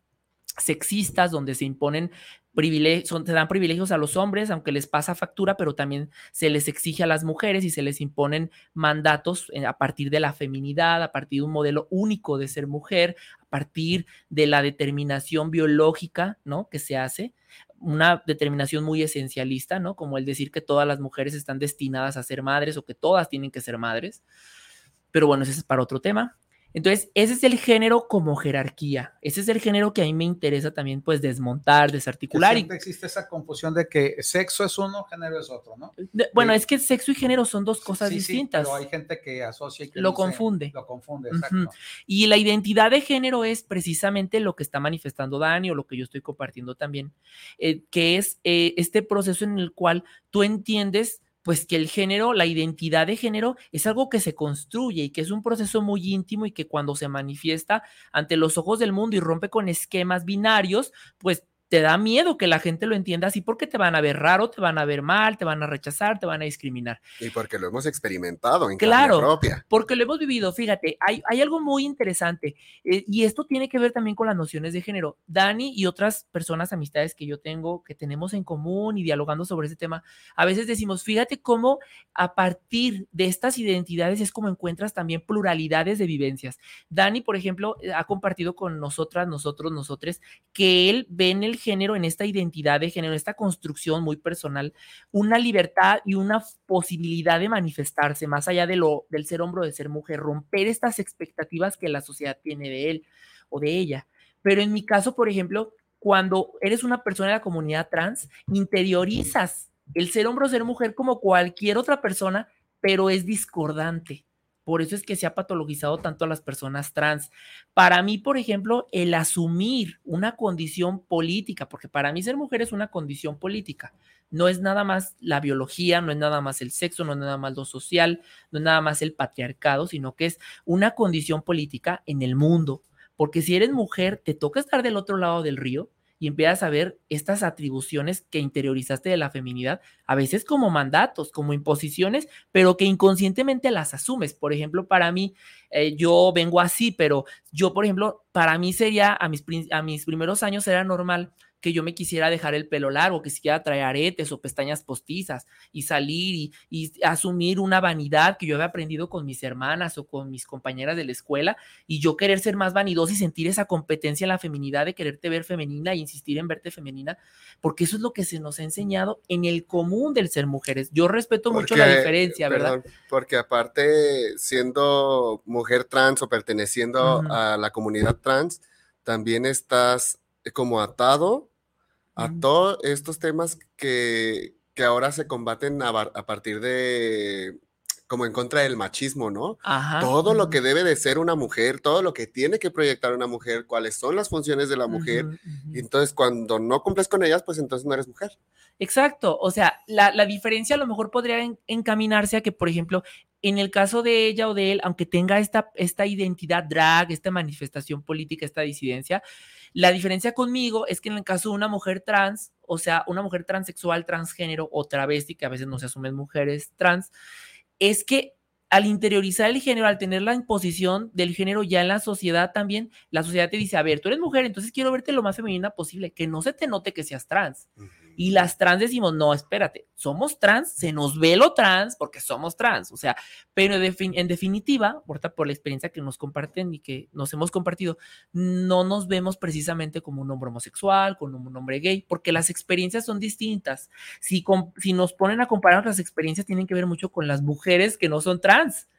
sexistas, donde se imponen se dan privilegios a los hombres, aunque les pasa factura, pero también se les exige a las mujeres y se les imponen mandatos eh, a partir de la feminidad, a partir de un modelo único de ser mujer, a partir de la determinación biológica, ¿no? Que se hace, una determinación muy esencialista, ¿no? Como el decir que todas las mujeres están destinadas a ser madres o que todas tienen que ser madres. Pero bueno, ese es para otro tema. Entonces, ese es el género como jerarquía. Ese es el género que a mí me interesa también, pues, desmontar, desarticular. Y, existe esa confusión de que sexo es uno, género es otro, ¿no? de- bueno, Sí. es que sexo y género son dos cosas Sí, sí, distintas. pero hay gente que asocia y que Lo dice- confunde. Lo confunde, exacto. Y la identidad de género es precisamente lo que está manifestando Dani o lo que yo estoy compartiendo también, eh, que es eh, este proceso en el cual tú entiendes pues que el género, la identidad de género es algo que se construye y que es un proceso muy íntimo y que cuando se manifiesta ante los ojos del mundo y rompe con esquemas binarios, pues te da miedo que la gente lo entienda así porque te van a ver raro, te van a ver mal, te van a rechazar, te van a discriminar. Y porque lo hemos experimentado en Claro, carne propia. Porque lo hemos vivido, fíjate, hay, hay algo muy interesante eh, y esto tiene que ver también con las nociones de género. Dani y otras personas, amistades que yo tengo, que tenemos en común y dialogando sobre ese tema, a veces decimos, fíjate cómo a partir de estas identidades es como encuentras también pluralidades de vivencias. Dani, por ejemplo, eh, ha compartido con nosotras, nosotros, nosotres, que él ve en el género, en esta identidad de género, en esta construcción muy personal, una libertad y una posibilidad de manifestarse más allá de lo del ser hombre o de ser mujer, romper estas expectativas que la sociedad tiene de él o de ella. Pero en mi caso, por ejemplo, cuando eres una persona de la comunidad trans, interiorizas el ser hombre o ser mujer como cualquier otra persona, pero es discordante. Por eso es que se ha patologizado tanto a las personas trans. Para mí, por ejemplo, el asumir una condición política, porque para mí ser mujer es una condición política, no es nada más la biología, no es nada más el sexo, no es nada más lo social, no es nada más el patriarcado, sino que es una condición política en el mundo. Porque si eres mujer, te toca estar del otro lado del río y empiezas a ver estas atribuciones que interiorizaste de la feminidad, a veces como mandatos, como imposiciones, pero que inconscientemente las asumes. Por ejemplo, para mí, eh, yo vengo así, pero yo, por ejemplo, para mí sería, a mis, a mis primeros años era normal que yo me quisiera dejar el pelo largo, que quisiera traer aretes o pestañas postizas y salir y, asumir una vanidad que yo había aprendido con mis hermanas o con mis compañeras de la escuela y yo querer ser más vanidosa y sentir esa competencia en la feminidad de quererte ver femenina e insistir en verte femenina, porque eso es lo que se nos ha enseñado en el común del ser mujeres. Yo respeto mucho la diferencia, ¿verdad? Porque aparte, siendo mujer trans o perteneciendo a la comunidad trans, también estás como atado a todos estos temas que, que ahora se combaten a, a, partir de como en contra del machismo, ¿no? Ajá. Todo lo que debe de ser una mujer, todo lo que tiene que proyectar una mujer, cuáles son las funciones de la mujer. -huh, uh -huh. Y entonces cuando no cumples con ellas, pues entonces no eres mujer. Exacto, o sea, la, la diferencia a lo mejor podría en, encaminarse a que, por ejemplo, en el caso de ella o de él, aunque tenga esta, esta identidad drag, esta manifestación política, esta disidencia, la diferencia conmigo es que en el caso de una mujer trans, o sea, una mujer transexual, transgénero o travesti, que a veces no se asumen mujeres trans, es que al interiorizar el género, al tener la imposición del género ya en la sociedad también, la sociedad te dice, a ver, tú eres mujer, entonces quiero verte lo más femenina posible, que no se te note que seas trans. Y las trans decimos, no, espérate, somos trans, se nos ve lo trans porque somos trans, o sea, pero en definitiva, por la experiencia que nos comparten y que nos hemos compartido, no nos vemos precisamente como un hombre homosexual, como un hombre gay, porque las experiencias son distintas. Si, si nos ponen a comparar las experiencias, tienen que ver mucho con las mujeres que no son trans,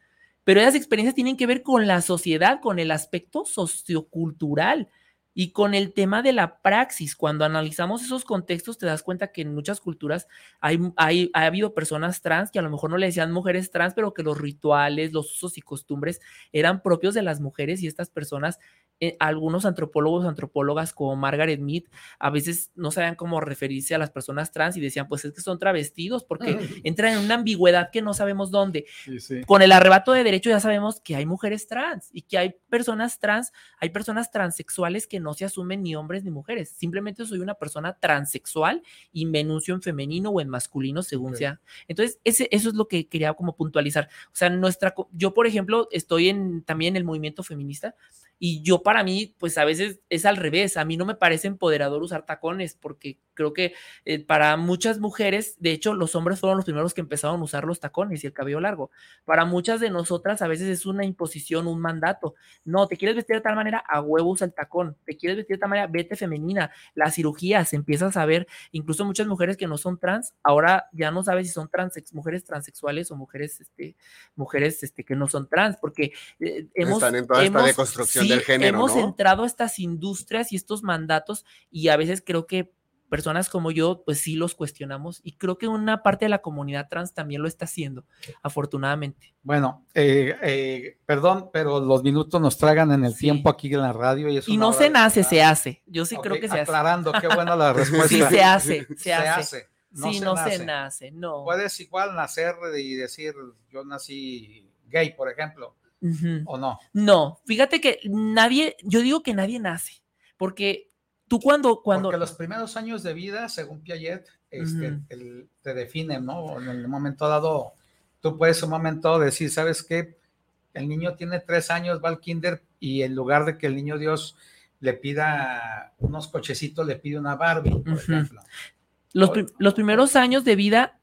pero esas experiencias tienen que ver con la sociedad, con el aspecto sociocultural y con el tema de la praxis, cuando analizamos esos contextos, te das cuenta que en muchas culturas hay, hay, ha habido personas trans que a lo mejor no le decían mujeres trans, pero que los rituales, los usos y costumbres eran propios de las mujeres y estas personas, eh, algunos antropólogos, antropólogas como Margaret Mead, a veces no sabían cómo referirse a las personas trans y decían, pues es que son travestidos, porque [laughs] entran en una ambigüedad que no sabemos dónde. Sí, sí. Con el arrebato de derecho ya sabemos que hay mujeres trans y que hay personas trans, hay personas transexuales que no se asumen ni hombres ni mujeres. Simplemente soy una persona transexual y me enuncio en femenino o en masculino según okay. sea. Entonces, ese, eso es lo que quería como puntualizar. O sea, nuestra, yo, por ejemplo, estoy en, también en el movimiento feminista y yo para mí, pues a veces es al revés. A mí no me parece empoderador usar tacones porque creo que eh, para muchas mujeres, de hecho, los hombres fueron los primeros que empezaron a usar los tacones y el cabello largo. Para muchas de nosotras a veces es una imposición, un mandato. No, te quieres vestir de tal manera, a huevo usa el tacón. Te quieres vestir de tal manera, vete femenina. Las cirugías, empiezas a ver, incluso muchas mujeres que no son trans, ahora ya no sabes si son trans, mujeres transexuales o mujeres, este, mujeres este, que no son trans, porque eh, hemos... Están en toda hemos, esta deconstrucción sí, del género, Hemos ¿no? entrado a estas industrias y estos mandatos y a veces creo que personas como yo, pues sí los cuestionamos y creo que una parte de la comunidad trans también lo está haciendo, afortunadamente. Bueno, eh, eh, perdón, pero los minutos nos tragan en el sí. tiempo aquí en la radio. Y, es y no se nace, se hace. Yo sí okay, creo que se aclarando, hace. qué buena la respuesta. [laughs] sí, se hace, se, [laughs] se hace. hace. No sí, se no nace. se nace, no. Puedes igual nacer y decir, yo nací gay, por ejemplo, uh -huh. o no. No, fíjate que nadie, yo digo que nadie nace, porque tú cuando, cuando, Porque los primeros años de vida, según Piaget, este, el- te definen, ¿no? En el momento dado, tú puedes un momento decir, ¿sabes qué? El niño tiene tres años, va al kinder y en lugar de que el niño Dios le pida unos cochecitos, le pide una Barbie, por ejemplo. los, los primeros años de vida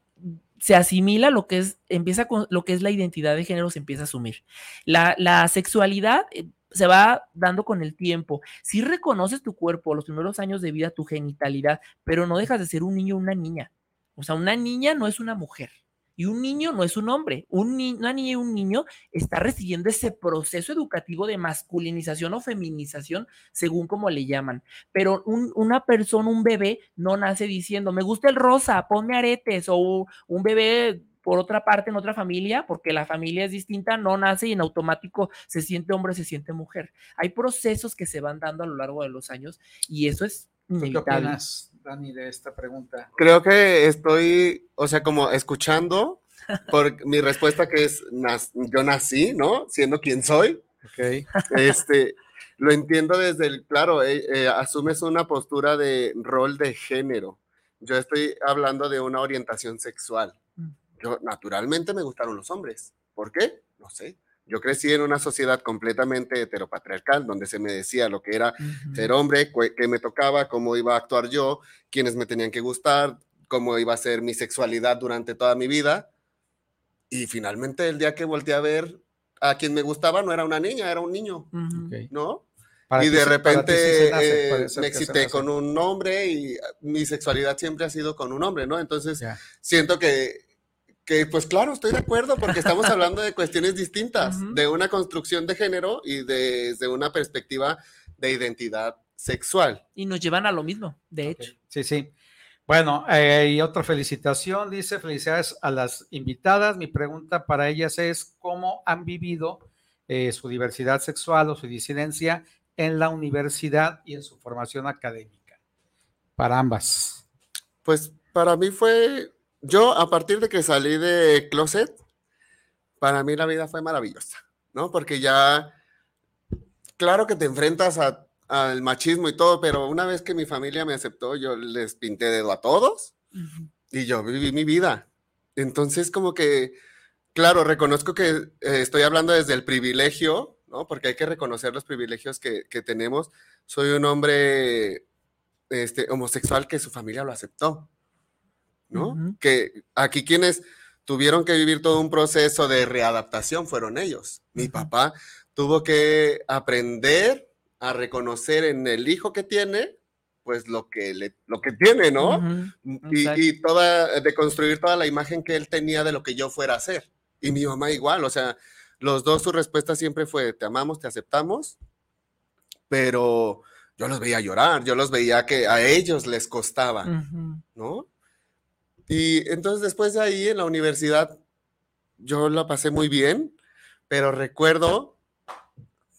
se asimila lo que es, empieza con lo que es la identidad de género, se empieza a asumir. La, la sexualidad eh, se va dando con el tiempo. Si reconoces tu cuerpo, los primeros años de vida, tu genitalidad, pero no dejas de ser un niño o una niña. O sea, una niña no es una mujer. Y un niño no es un hombre. Un ni- una niña y un niño está recibiendo ese proceso educativo de masculinización o feminización, según como le llaman pero un- una persona, un bebé, no nace diciendo, me gusta el rosa, ponme aretes, o un bebé, por otra parte, en otra familia, porque la familia es distinta, no nace y en automático se siente hombre, se siente mujer. Hay procesos que se van dando a lo largo de los años y eso es ¿Tú qué inevitable. opinas, Dani, de esta pregunta? Creo que estoy, o sea, como escuchando por mi respuesta que es, nas- yo nací, ¿no? Siendo quien soy. Ok. Este, lo entiendo desde el, claro, eh, eh, asumes una postura de rol de género. Yo estoy hablando de una orientación sexual. Mm. Yo, naturalmente me gustaron los hombres. ¿Por qué? No sé. Yo crecí en una sociedad completamente heteropatriarcal, donde se me decía lo que era Ujú. ser hombre, qué me tocaba, cómo iba a actuar yo, quiénes me tenían que gustar, cómo iba a ser mi sexualidad durante toda mi vida. Y finalmente el día que volteé a ver a quien me gustaba no era una niña, era un niño. ¿no? Para y de sí- repente sí se nace, eh, me excité con un hombre y mi sexualidad siempre ha sido con un hombre, ¿no? Entonces siento que, que, pues claro, estoy de acuerdo porque estamos [laughs] hablando de cuestiones distintas, de una construcción de género y desde una perspectiva de identidad sexual. Y nos llevan a lo mismo, de hecho. Sí, sí. Bueno, eh, y otra felicitación, dice, felicidades a las invitadas. Mi pregunta para ellas es, ¿cómo han vivido eh, su diversidad sexual o su disidencia en la universidad y en su formación académica? Para ambas. Pues para mí fue, yo a partir de que salí de closet, para mí la vida fue maravillosa, ¿no? Porque ya, claro que te enfrentas a- al machismo y todo, pero una vez que mi familia me aceptó, yo les pinté dedo a todos y yo viví mi vida. Entonces, como que, claro, reconozco que eh, estoy hablando desde el privilegio, ¿no? Porque hay que reconocer los privilegios que, que tenemos. Soy un hombre este, homosexual que su familia lo aceptó, ¿no? Que aquí quienes tuvieron que vivir todo un proceso de readaptación fueron ellos. Mi papá tuvo que aprender a reconocer en el hijo que tiene, pues lo que, le, lo que tiene, ¿no? Ujú. Y, toda, de construir toda la imagen que él tenía de lo que yo fuera a ser. Y mi mamá igual, o sea, los dos su respuesta siempre fue, te amamos, te aceptamos, pero yo los veía llorar, yo los veía que a ellos les costaba. ¿no? Y entonces después de ahí en la universidad, yo la pasé muy bien, pero recuerdo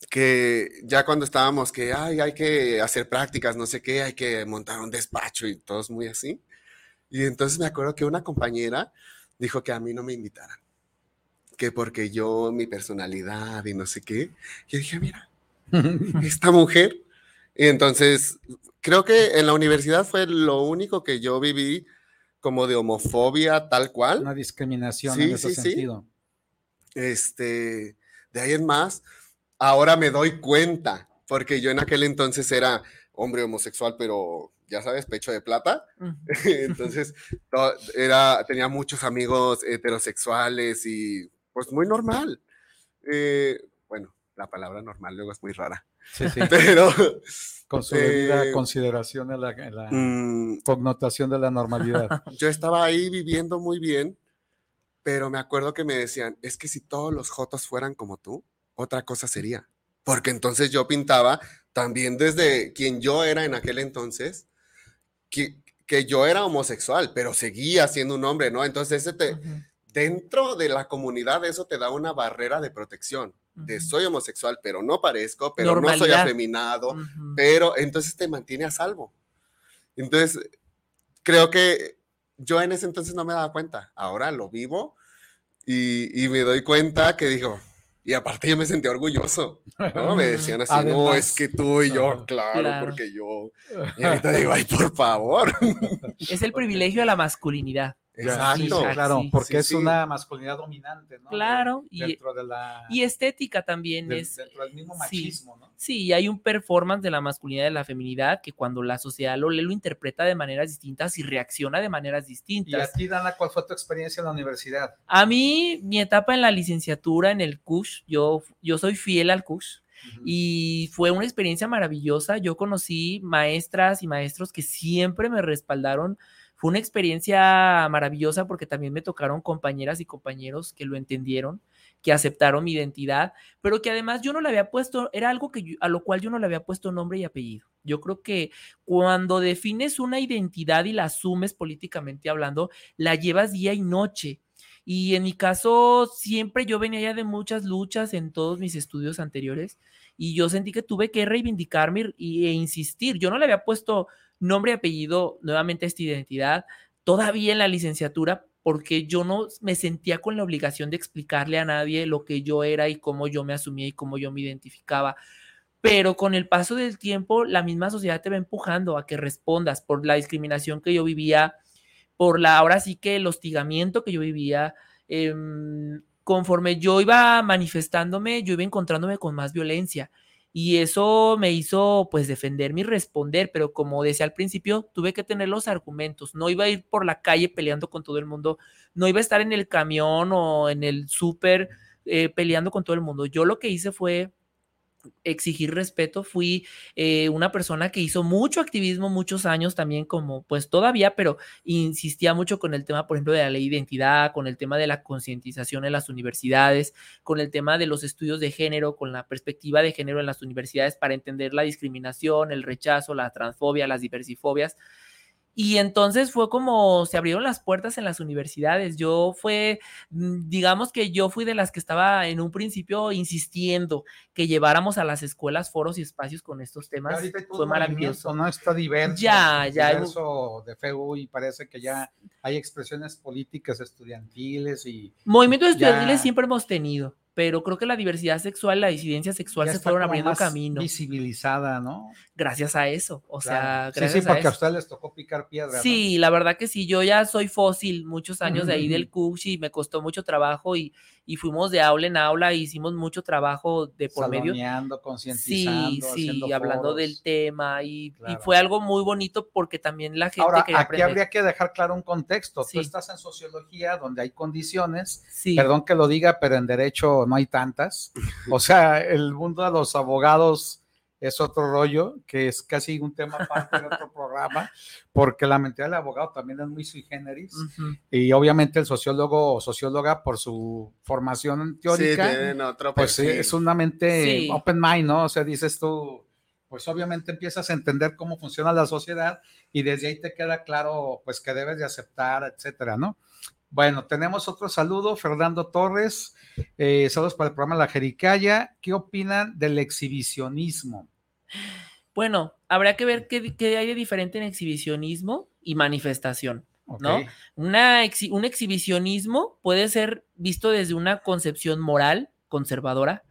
que ya cuando estábamos que ay, hay que hacer prácticas, no sé qué, hay que montar un despacho y todos muy así. Y entonces me acuerdo que una compañera dijo que a mí no me invitaran, que porque yo, mi personalidad y no sé qué. Y yo dije, mira, [laughs] esta mujer. Y entonces creo que en la universidad fue lo único que yo viví como de homofobia tal cual. Una discriminación Sí, en ese sí, sí. sentido. Este, de ahí en más, ahora me doy cuenta, porque yo en aquel entonces era hombre homosexual, pero ya sabes, pecho de plata. [laughs] Entonces, to- era, tenía muchos amigos heterosexuales y pues muy normal. Eh, la palabra normal luego es muy rara, Sí, sí. [laughs] pero Con su debida Eh, consideración en la, mm, connotación de la normalidad. [laughs] yo estaba ahí viviendo muy bien, pero me acuerdo que me decían, es que si todos los jotos fueran como tú, otra cosa sería. Porque entonces yo pintaba también desde quien yo era en aquel entonces, que, que yo era homosexual, pero seguía siendo un hombre, ¿no? Entonces ese te, dentro de la comunidad eso te da una barrera de protección. De soy homosexual, pero no parezco, pero no soy afeminado, pero entonces te mantiene a salvo. Entonces, creo que yo en ese entonces no me daba cuenta, ahora lo vivo y, y me doy cuenta que digo, Y aparte yo me sentía orgulloso, ¿no? Me decían así, no, es que tú y yo, claro, Claro. porque yo. Y [laughs] ahorita digo, ay, por favor. Es el privilegio de la masculinidad. Exacto. Sí, claro, sí. porque Sí, es una masculinidad dominante, ¿no? Claro, y- Dentro de la... Y estética también es. dentro del mismo sí. machismo, ¿no? Sí, hay un performance de la masculinidad y de la feminidad que cuando la sociedad lo lee, lo interpreta de maneras distintas y reacciona de maneras Y a distintas. ti, Dana, ¿cuál fue tu experiencia en la universidad? A mí, mi etapa en la licenciatura en el CUSH, yo, yo soy fiel al CUSH y fue una experiencia maravillosa. Yo conocí maestras y maestros que siempre me respaldaron. Fue una experiencia maravillosa porque también me tocaron compañeras y compañeros que lo entendieron, que aceptaron mi identidad, pero que además yo no le había puesto, era algo que a lo cual yo no le había puesto nombre y apellido. Yo creo que cuando defines una identidad y la asumes políticamente hablando, la llevas día y noche. Y en mi caso, siempre yo venía ya de muchas luchas en todos mis estudios anteriores y yo sentí que tuve que reivindicarme e insistir. Yo no le había puesto nombre y apellido nuevamente esta identidad todavía en la licenciatura porque yo no me sentía con la obligación de explicarle a nadie lo que yo era y cómo yo me asumía y cómo yo me identificaba. Pero con el paso del tiempo, la misma sociedad te va empujando a que respondas por la discriminación que yo vivía, por la, ahora sí que el hostigamiento que yo vivía. em, conforme yo iba manifestándome, yo iba encontrándome con más violencia. Y eso me hizo pues defenderme y responder, pero como decía al principio, tuve que tener los argumentos. No iba a ir por la calle peleando con todo el mundo, no iba a estar en el camión o en el súper eh, peleando con todo el mundo. Yo lo que hice fue exigir respeto. Fui eh, una persona que hizo mucho activismo muchos años también como pues todavía, pero insistía mucho con el tema, por ejemplo, de la ley de identidad, con el tema de la concientización en las universidades, con el tema de los estudios de género, con la perspectiva de género en las universidades para entender la discriminación, el rechazo, la transfobia, las diversifobias. Y entonces fue como se abrieron las puertas en las universidades. Yo fue, mm, digamos que yo fui de las que estaba en un principio insistiendo que lleváramos a las escuelas foros y espacios con estos temas. Ahorita Fue maravilloso. ¿no? Está diverso. Ya, ya. Diverso de FEU y parece que ya hay expresiones políticas estudiantiles y Movimientos estudiantiles Ya. siempre hemos tenido, pero creo que la diversidad sexual, la disidencia sexual ya se fueron abriendo más camino visibilizada, ¿no? gracias a eso. O sea, Claro. sí, gracias sí, porque a a ustedes les tocó picar piedra. ¿no? Sí, la verdad que sí, yo ya soy fósil, muchos años de ahí del CUSH y me costó mucho trabajo y, y fuimos de aula en aula, y hicimos mucho trabajo de por medio. Concientizando, Sí, sí, hablando foros. del tema y, y Claro. fue algo muy bonito porque también la gente Ahora, aquí habría que dejar claro un contexto. Sí. Tú estás en sociología donde hay condiciones, Sí, perdón que lo diga, pero en derecho no hay tantas. [laughs] O sea, el mundo de los abogados es otro rollo, que es casi un tema aparte de otro programa, porque la mentalidad del abogado también es muy sui generis. Y obviamente el sociólogo o socióloga, por su formación Sí, teórica, tienen otro pues sí, es una mente Sí. open mind, ¿no? O sea, dices tú, pues obviamente empiezas a entender cómo funciona la sociedad y desde ahí te queda claro, pues que debes de aceptar, etcétera, ¿no? Bueno, tenemos otro saludo, Fernando Torres, eh, saludos para el programa La Jericaya. ¿Qué opinan del exhibicionismo? Bueno, habría que ver qué, qué hay de diferente en exhibicionismo y manifestación. ¿No? Una exhi- un exhibicionismo puede ser visto desde una concepción moral conservadora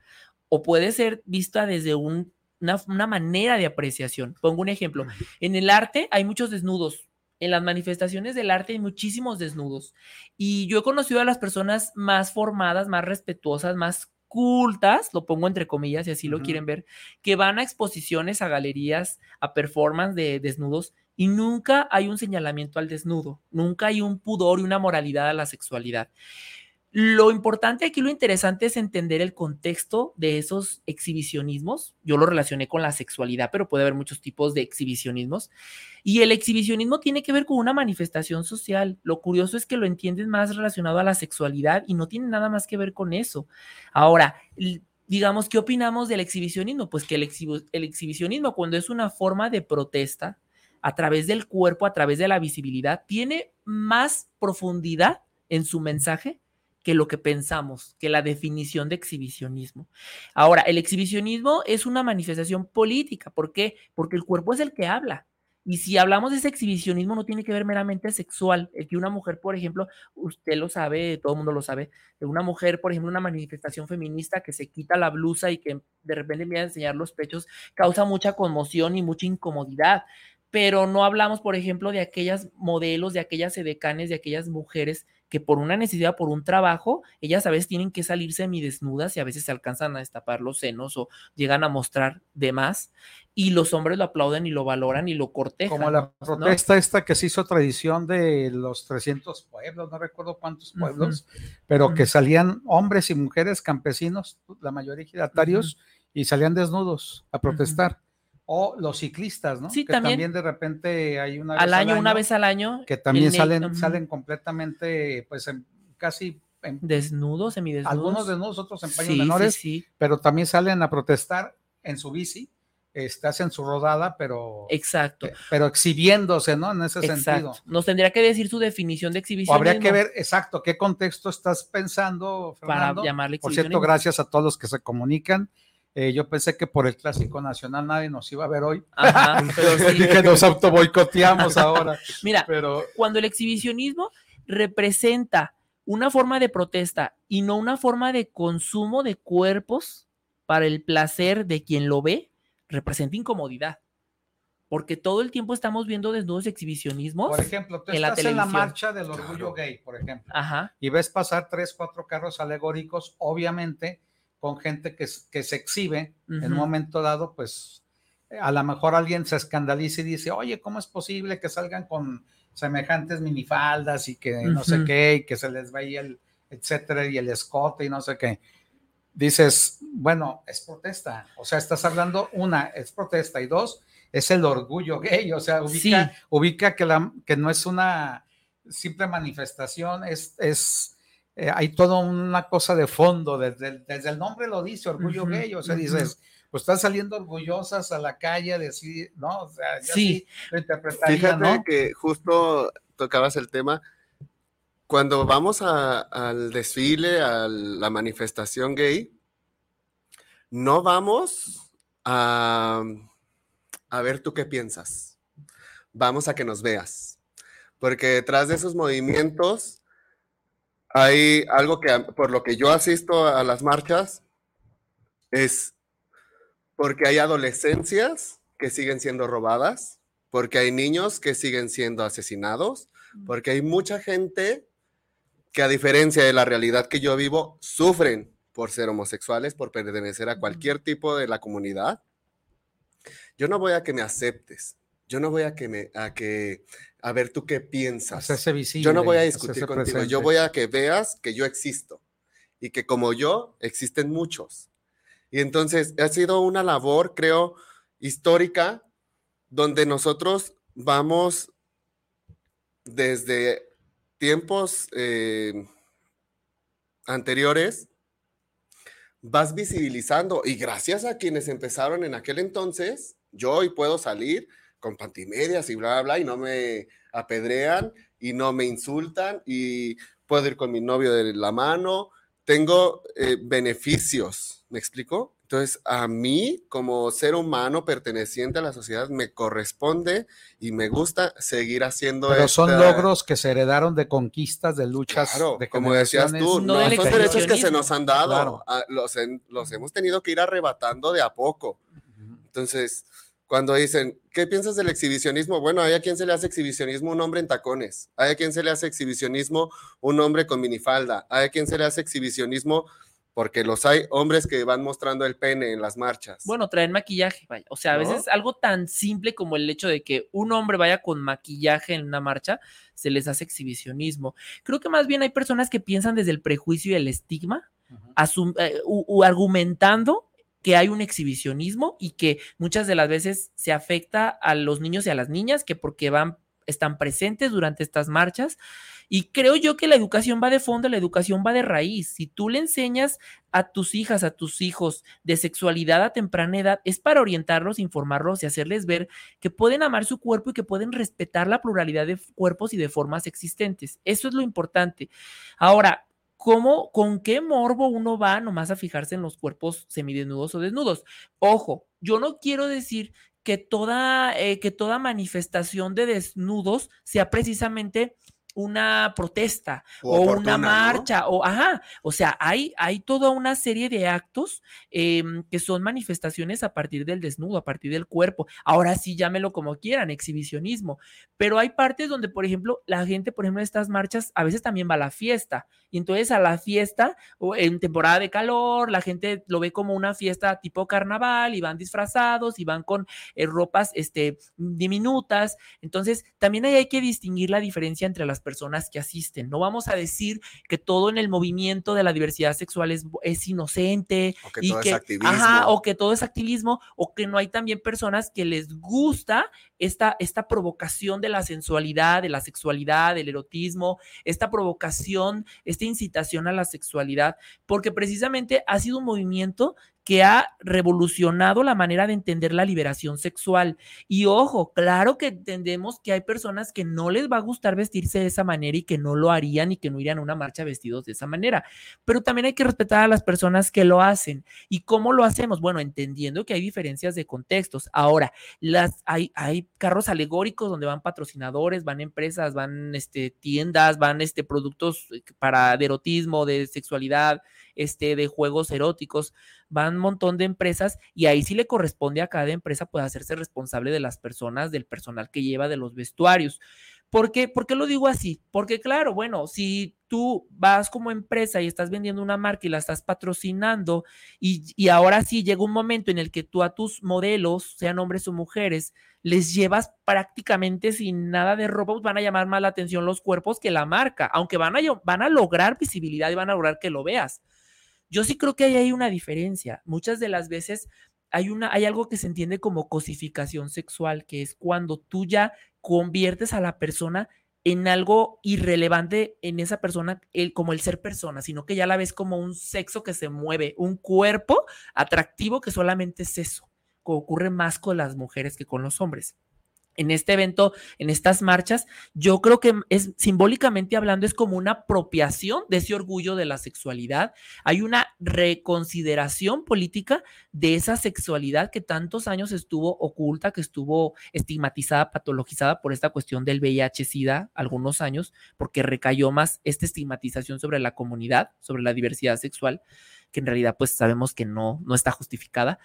o puede ser vista desde un- una, una manera de apreciación. Pongo un ejemplo. En el arte hay muchos desnudos. En las manifestaciones del arte hay muchísimos desnudos. Y yo he conocido a las personas más formadas, más respetuosas, más cultas, lo pongo entre comillas si así lo quieren ver, que van a exposiciones, a galerías, a performance de desnudos y nunca hay un señalamiento al desnudo, nunca hay un pudor y una moralidad a la sexualidad. Lo importante aquí, lo interesante es entender el contexto de esos exhibicionismos. Yo lo relacioné con la sexualidad, pero puede haber muchos tipos de exhibicionismos. Y el exhibicionismo tiene que ver con una manifestación social. Lo curioso es que lo entiendes más relacionado a la sexualidad y no tiene nada más que ver con eso. Ahora, digamos, ¿qué opinamos del exhibicionismo? Pues que el, el exhibicionismo, cuando es una forma de protesta a través del cuerpo, a través de la visibilidad, tiene más profundidad en su mensaje que lo que pensamos, que la definición de exhibicionismo. Ahora, el exhibicionismo es una manifestación política. ¿Por qué? Porque el cuerpo es el que habla. Y si hablamos de ese exhibicionismo, no tiene que ver meramente sexual. El que una mujer, por ejemplo, usted lo sabe, todo el mundo lo sabe, de una mujer, por ejemplo, una manifestación feminista que se quita la blusa y que de repente empieza a enseñar los pechos, causa mucha conmoción y mucha incomodidad. Pero no hablamos, por ejemplo, de aquellas modelos, de aquellas edecanes, de aquellas mujeres que por una necesidad, por un trabajo, ellas a veces tienen que salirse semidesnudas y a veces se alcanzan a destapar los senos o llegan a mostrar de más y los hombres lo aplauden y lo valoran y lo cortejan. Como la protesta esta que se hizo tradición de los 300 pueblos, no recuerdo cuántos pueblos, pero que salían hombres y mujeres campesinos, la mayoría giratarios, y salían desnudos a protestar. O los ciclistas, ¿no? Sí, que también. de repente hay una al año, una vez al año. Que también salen, salen completamente, pues en- casi en- desnudos, semidesnudos. algunos desnudos, otros en paños Sí, sí, menores, sí. pero también salen a protestar en su bici, este, hacen su rodada, pero, Exacto. eh, pero exhibiéndose, ¿no? En ese Exacto. sentido. Nos tendría que decir su definición de exhibición. habría que ver exacto qué contexto estás pensando, para Fernando. llamarle Por cierto, gracias a todos los que se comunican. Eh, yo pensé que por el Clásico Nacional nadie nos iba a ver hoy. Ajá, [laughs] pero sí. Dije, nos auto boicoteamos ahora. [laughs] Mira, Pero cuando el exhibicionismo representa una forma de protesta y no una forma de consumo de cuerpos para el placer de quien lo ve, representa incomodidad. Porque todo el tiempo estamos viendo desnudos exhibicionismos. por ejemplo, tú en la estás en la marcha del orgullo gay, por ejemplo. Ajá, y ves pasar tres, cuatro carros alegóricos, obviamente con gente que, que se exhibe en un momento dado, pues eh, a lo mejor alguien se escandaliza y dice, oye, ¿cómo es posible que salgan con semejantes minifaldas y que no sé qué, y que se les veía el, etcétera, y el escote y no sé qué? Dices, bueno, es protesta, o sea, estás hablando, una, es protesta, y dos, es el orgullo gay, o sea, ubica, Sí. ubica que, la, que no es una simple manifestación, es, es eh, hay toda una cosa de fondo, desde el, desde el nombre lo dice, orgullo gay, o sea, dices, pues están saliendo orgullosas a la calle a decir, no, o sea, yo Sí. sí lo interpretaría, Fíjate ¿no? que justo tocabas el tema. Cuando vamos a- al desfile, a la manifestación gay, no vamos a, a ver tú qué piensas. Vamos a que nos veas. Porque detrás de esos movimientos hay algo que, por lo que yo asisto a las marchas, es porque hay adolescencias que siguen siendo robadas, porque hay niños que siguen siendo asesinados, porque hay mucha gente que a diferencia de la realidad que yo vivo, sufren por ser homosexuales, por pertenecer a cualquier tipo de la comunidad. Yo no voy a que me aceptes, yo no voy a que me, a que, a ver tú qué piensas. Visible. Yo no voy a discutir contigo, presente. yo voy a que veas que yo existo y que como yo existen muchos. Y entonces ha sido una labor, creo, histórica, donde nosotros vamos desde tiempos eh, anteriores, vas visibilizando y gracias a quienes empezaron en aquel entonces, yo hoy puedo salir con pantimedias y bla, bla, bla, y no me apedrean y no me insultan y puedo ir con mi novio de la mano, tengo eh, beneficios, ¿me explico? Entonces, a mí, como ser humano perteneciente a la sociedad, me corresponde y me gusta seguir haciendo Pero son esta- logros que se heredaron de conquistas, de luchas, Claro, de como decías tú. No no, son derechos que se nos han dado, Claro. ah, los, en- los hemos tenido que ir arrebatando de a poco. Entonces, cuando dicen, ¿qué piensas del exhibicionismo? Bueno, hay a quien se le hace exhibicionismo un hombre en tacones, hay a quien se le hace exhibicionismo un hombre con minifalda, hay a quien se le hace exhibicionismo porque los hay hombres que van mostrando el pene en las marchas. Bueno, traen maquillaje, vaya. O sea, a ¿No? veces algo tan simple como el hecho de que un hombre vaya con maquillaje en una marcha, se les hace exhibicionismo. Creo que más bien hay personas que piensan desde el prejuicio y el estigma, Ujú. asum- eh, u- u argumentando que hay un exhibicionismo y que muchas de las veces se afecta a los niños y a las niñas, que porque van, están presentes durante estas marchas. Y creo yo que la educación va de fondo, la educación va de raíz. Si tú le enseñas a tus hijas, a tus hijos de sexualidad a temprana edad, es para orientarlos, informarlos y hacerles ver que pueden amar su cuerpo y que pueden respetar la pluralidad de cuerpos y de formas existentes. Eso es lo importante. Ahora, ¿cómo, con qué morbo uno va nomás a fijarse en los cuerpos semidesnudos o desnudos? Ojo, yo no quiero decir que toda, eh, que toda manifestación de desnudos sea precisamente una protesta O una ¿no? marcha o ajá, o sea, hay, hay toda una serie de actos em, que son manifestaciones a partir del desnudo, a partir del cuerpo. Ahora sí, llámelo como quieran, exhibicionismo, pero hay partes donde, por ejemplo, la gente, por ejemplo, en estas marchas a veces también va a la fiesta y entonces a la fiesta o en temporada de calor, la gente lo ve como una fiesta tipo carnaval y van disfrazados y van con eh, ropas este, diminutas. Entonces, también ahí hay que distinguir la diferencia entre las personas que asisten. No vamos a decir que todo en el movimiento de la diversidad sexual es, es inocente O que y todo es que, activismo. ajá, o que todo es activismo, o que no hay también personas que les gusta esta, esta provocación de la sensualidad, de la sexualidad, del erotismo, esta provocación, esta incitación a la sexualidad, porque precisamente ha sido un movimiento que ha revolucionado la manera de entender la liberación sexual. Y ojo, claro que entendemos que hay personas que no les va a gustar vestirse de esa manera y que no lo harían y que no irían a una marcha vestidos de esa manera, pero también hay que respetar a las personas que lo hacen. ¿Y cómo lo hacemos? Bueno, entendiendo que hay diferencias de contextos. Ahora, las, hay, hay carros alegóricos donde van patrocinadores, van empresas, van este, tiendas, van este, productos eh, para de erotismo, de sexualidad, este, de juegos eróticos, van un montón de empresas y ahí sí le corresponde a cada empresa pues hacerse responsable de las personas, del personal que lleva, de los vestuarios. ¿Por qué? ¿Por qué lo digo así? Porque claro, bueno, si tú vas como empresa y estás vendiendo una marca y la estás patrocinando y, y ahora sí llega un momento en el que tú a tus modelos, sean hombres o mujeres, les llevas prácticamente sin nada de ropa, pues van a llamar más la atención los cuerpos que la marca, aunque van a, van a lograr visibilidad y van a lograr que lo veas. Yo sí creo que ahí hay una diferencia. Muchas de las veces hay, algo que se entiende como cosificación sexual, que es cuando tú ya conviertes a la persona en algo irrelevante en esa persona, como el ser persona, sino que ya la ves como un sexo que se mueve, un cuerpo atractivo que solamente es eso, que ocurre más con las mujeres que con los hombres en este evento, en estas marchas, yo creo que es simbólicamente hablando, es como una apropiación de ese orgullo de la sexualidad. Hay una reconsideración política de esa sexualidad que tantos años estuvo oculta, que estuvo estigmatizada, patologizada por esta cuestión del VIH-Sida algunos años, porque recayó más esta estigmatización sobre la comunidad, sobre la diversidad sexual, que en realidad pues sabemos que no, no está justificada.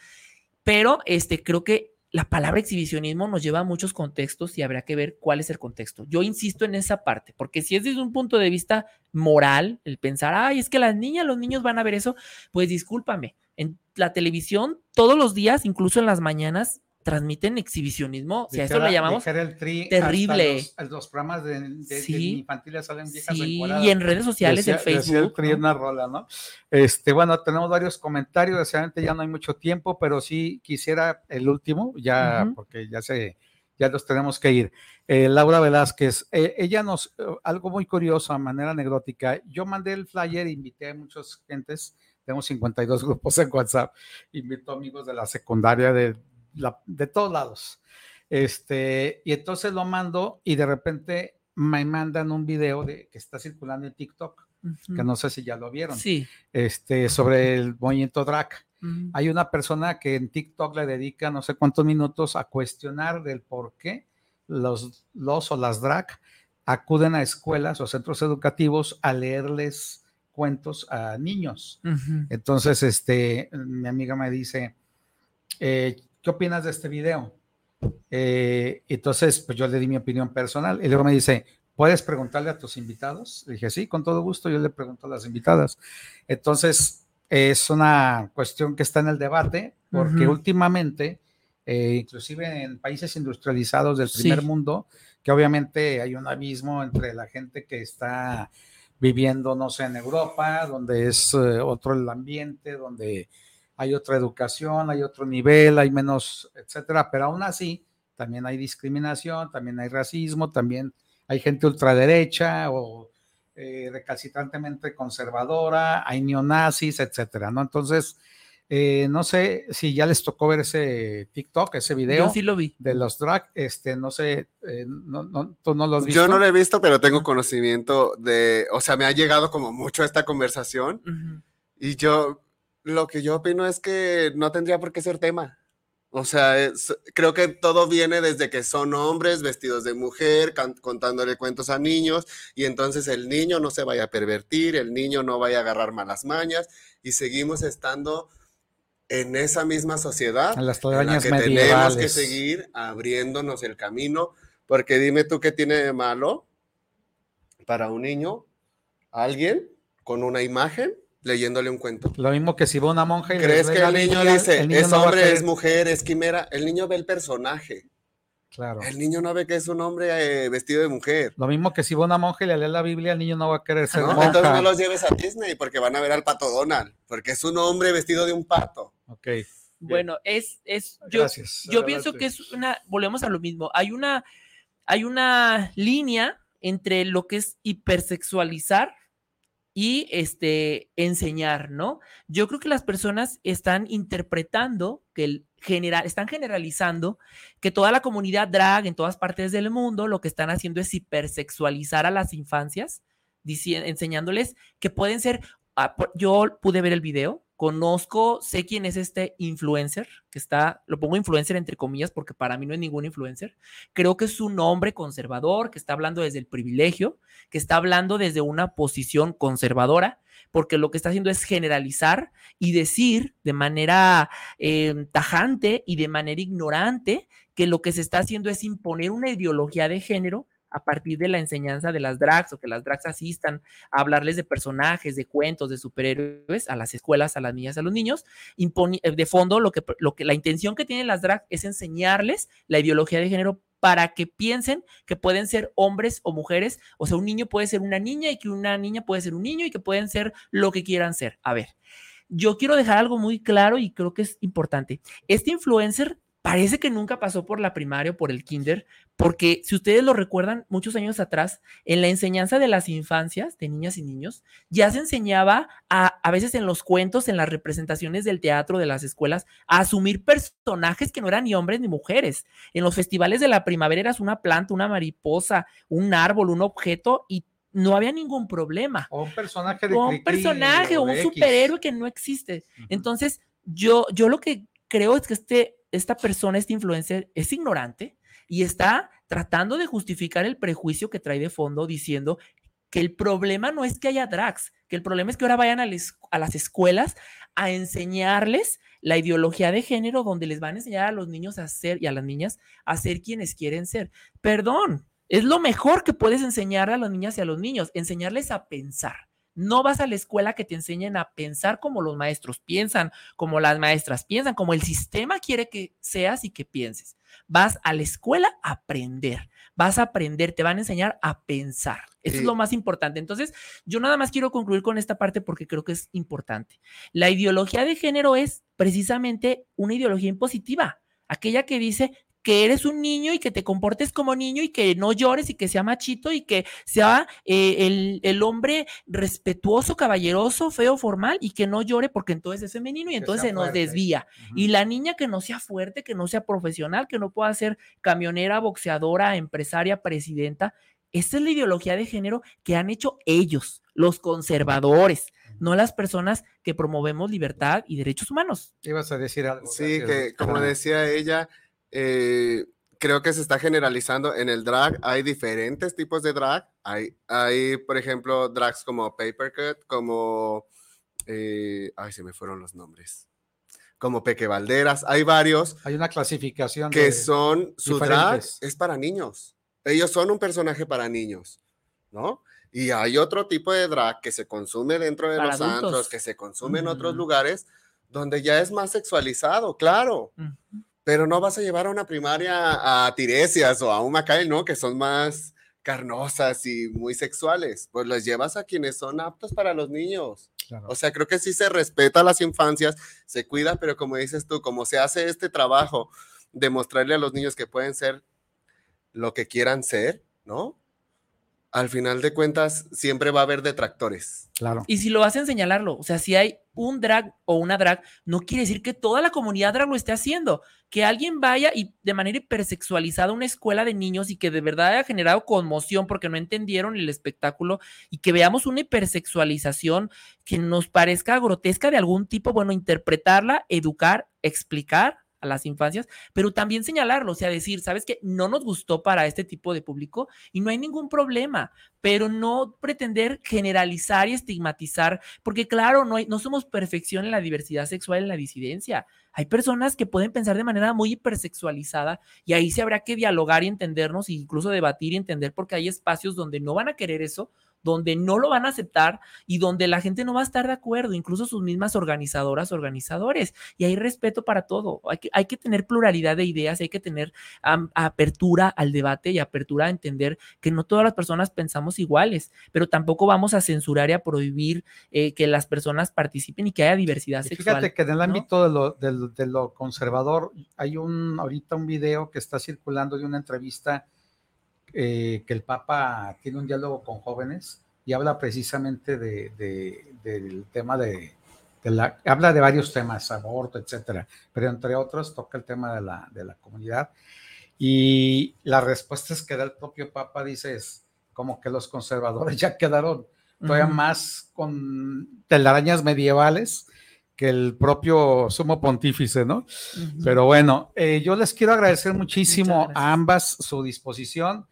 Pero este, creo que la palabra exhibicionismo nos lleva a muchos contextos y habrá que ver cuál es el contexto. Yo insisto en esa parte, porque si es desde un punto de vista moral, el pensar, ay, es que las niñas, los niños van a ver eso, pues discúlpame, en la televisión todos los días, incluso en las mañanas, transmiten exhibicionismo, si a eso le llamamos el tri, terrible. Los, los programas de, de- de Sí. infantiles salen viejas Sí, y en redes sociales, en Decía- el Facebook. Tri ¿no? una rola, ¿no? Este, bueno, tenemos varios comentarios, desgraciadamente ya no hay mucho tiempo, pero sí quisiera el último, ya, porque ya se, ya los tenemos que ir. Eh, Laura Velázquez, eh, ella nos, eh, algo muy curioso, a manera anecdótica, yo mandé el flyer, invité a muchas gentes, tenemos 52 grupos en WhatsApp, invito amigos de la secundaria, de, la- de todos lados. Este, y entonces lo mando y de repente me mandan un video de, que está circulando en TikTok, que no sé si ya lo vieron, Sí. este, sobre el movimiento drag. Hay una persona que en TikTok le dedica no sé cuántos minutos a cuestionar del por qué los, los o las drag acuden a escuelas o centros educativos a leerles cuentos a niños. Entonces, este, mi amiga me dice, eh, ¿qué opinas de este video? Eh, entonces, pues yo le di mi opinión personal y luego me dice, ¿puedes preguntarle a tus invitados? Le dije, sí, con todo gusto, yo le pregunto a las invitadas. Entonces, es una cuestión que está en el debate porque Ujú. últimamente, eh, inclusive en países industrializados del primer Sí. mundo, que obviamente hay un abismo entre la gente que está viviendo, no sé, en Europa, donde es eh, otro el ambiente, donde hay otra educación, hay otro nivel, hay menos, etcétera, pero aún así también hay discriminación, también hay racismo, también hay gente ultraderecha o eh, recalcitrantemente conservadora, hay neonazis, etcétera, ¿no? Entonces, eh, no sé si ya les tocó ver ese TikTok, ese video Yo sí lo vi. de los drag, este, no sé, eh, no, no, tú no lo has visto. Yo no lo he visto, pero tengo conocimiento de, o sea, me ha llegado como mucho esta conversación y yo, lo que yo opino es que no tendría por qué ser tema. O sea, es- creo que todo viene desde que son hombres vestidos de mujer, can- contándole cuentos a niños, y entonces el niño no se vaya a pervertir, el niño no vaya a agarrar malas mañas, y seguimos estando en esa misma sociedad En las en la que tenemos que seguir abriéndonos el camino, porque dime tú qué tiene de malo para un niño, alguien con una imagen leyéndole un cuento. Lo mismo que si va una monja y ¿Crees lee que la el niño dice, el niño es no hombre, es mujer, es quimera? El niño ve el personaje. Claro. El niño no ve que es un hombre eh, vestido de mujer. Lo mismo que si va una monja y le lee la Biblia, el niño no va a querer ser ¿no? monja. Entonces no los lleves a Disney porque van a ver al pato Donald, porque es un hombre vestido de un pato. Ok, Bueno, es, es, yo, gracias. yo pienso que es una, volvemos a lo mismo, hay una, hay una línea entre lo que es hipersexualizar y este enseñar, ¿no? Yo creo que las personas están interpretando que el general, están generalizando que toda la comunidad drag en todas partes del mundo lo que están haciendo es hipersexualizar a las infancias, enseñándoles que pueden ser, ah, yo pude ver el video, conozco, sé quién es este influencer, que está, lo pongo influencer entre comillas porque para mí no es ningún influencer, creo que es un hombre conservador, que está hablando desde el privilegio, que está hablando desde una posición conservadora, porque lo que está haciendo es generalizar y decir de manera eh, tajante y de manera ignorante que lo que se está haciendo es imponer una ideología de género a partir de la enseñanza de las drags o que las drags asistan a hablarles de personajes, de cuentos, de superhéroes a las escuelas, a las niñas, a los niños. Eh, de fondo, lo que la intención que tienen las drags es enseñarles la ideología de género para que piensen que pueden ser hombres o mujeres, o sea, un niño puede ser una niña y que una niña puede ser un niño y que pueden ser lo que quieran ser. A ver, yo quiero dejar algo muy claro y creo que es importante. Este influencer parece que nunca pasó por la primaria o por el kinder, porque si ustedes lo recuerdan, muchos años atrás, en la enseñanza de las infancias, de niñas y niños, ya se enseñaba a, a veces en los cuentos, en las representaciones del teatro de las escuelas, a asumir personajes que no eran ni hombres ni mujeres. En los festivales de la primavera eras una planta, una mariposa, un árbol, un objeto y no había ningún problema. O un personaje de O un personaje o un X. superhéroe que no existe. Entonces, yo, yo lo que creo es que este, esta persona, este influencer, es ignorante y está tratando de justificar el prejuicio que trae de fondo diciendo que el problema no es que haya drags, que el problema es que ahora vayan a, a las escuelas a enseñarles la ideología de género donde les van a enseñar a los niños a ser y a las niñas a ser quienes quieren ser. Perdón, es lo mejor que puedes enseñar a las niñas y a los niños, enseñarles a pensar. No vas a la escuela que te enseñen a pensar como los maestros piensan, como las maestras piensan, como el sistema quiere que seas y que pienses. Vas a la escuela a aprender, vas a aprender, te van a enseñar a pensar. Eso es lo más importante. Entonces, yo nada más quiero concluir con esta parte porque creo que es importante. La ideología de género es precisamente una ideología impositiva, aquella que dice que eres un niño y que te comportes como niño y que no llores y que sea machito y que sea eh, el, el hombre respetuoso, caballeroso, feo, formal y que no llore porque entonces es femenino y entonces se nos fuerte. desvía. Y la niña que no sea fuerte, que no sea profesional, que no pueda ser camionera, boxeadora, empresaria, presidenta. Esta es la ideología de género que han hecho ellos, los conservadores, no las personas que promovemos libertad y derechos humanos. Ibas a decir algo. Sí, gracias, que como decía ella, eh, creo que se está generalizando en el drag. Hay diferentes tipos de drag. Hay, hay por ejemplo, drags como Papercut, como... eh, ay, se me fueron los nombres. Como Peque Valderas. Hay varios Hay una clasificación que de- son... Su drag es para niños. Ellos son un personaje para niños, ¿no? Y hay otro tipo de drag que se consume dentro de Para los adultos. antros, que se consume en otros lugares, donde ya es más sexualizado, claro. Ujú. Pero no vas a llevar a una primaria a Tiresias o a un Macael, ¿no? Que son más carnosas y muy sexuales. Pues los llevas a quienes son aptos para los niños. Claro. O sea, creo que sí se respeta a las infancias, se cuida, pero como dices tú, como se hace este trabajo de mostrarle a los niños que pueden ser lo que quieran ser, ¿no? Al final de cuentas, siempre va a haber detractores. claro. Y si lo hacen, señalarlo. O sea, si hay un drag o una drag, no quiere decir que toda la comunidad drag lo esté haciendo. Que alguien vaya y de manera hipersexualizada a una escuela de niños y que de verdad haya generado conmoción porque no entendieron el espectáculo y que veamos una hipersexualización que nos parezca grotesca de algún tipo, bueno, interpretarla, educar, explicar a las infancias, pero también señalarlo, o sea, decir, ¿sabes qué? No nos gustó para este tipo de público y no hay ningún problema, pero no pretender generalizar y estigmatizar, porque claro, no, hay, no somos perfección en la diversidad sexual, en la disidencia. Hay personas que pueden pensar de manera muy hipersexualizada y ahí se habrá que dialogar y entendernos e incluso debatir y entender porque hay espacios donde no van a querer eso donde no lo van a aceptar y donde la gente no va a estar de acuerdo, incluso sus mismas organizadoras, organizadores. Y hay respeto para todo. Hay que, hay que tener pluralidad de ideas, hay que tener apertura al debate y apertura a entender que no todas las personas pensamos iguales, pero tampoco vamos a censurar y a prohibir eh, que las personas participen y que haya diversidad sexual. Fíjate que en el ámbito de, lo, de lo conservador hay un ahorita un video que está circulando de una entrevista eh, que el Papa tiene un diálogo con jóvenes y habla precisamente de, del tema de, la, habla de varios temas, aborto, etcétera, pero entre otros toca el tema de la, de la comunidad. Y la respuesta es que da el propio Papa, dice, es como que los conservadores [laughs] ya quedaron todavía más con telarañas medievales que el propio sumo pontífice, ¿no? Pero bueno, eh, yo les quiero agradecer muchísimo a ambas su disposición.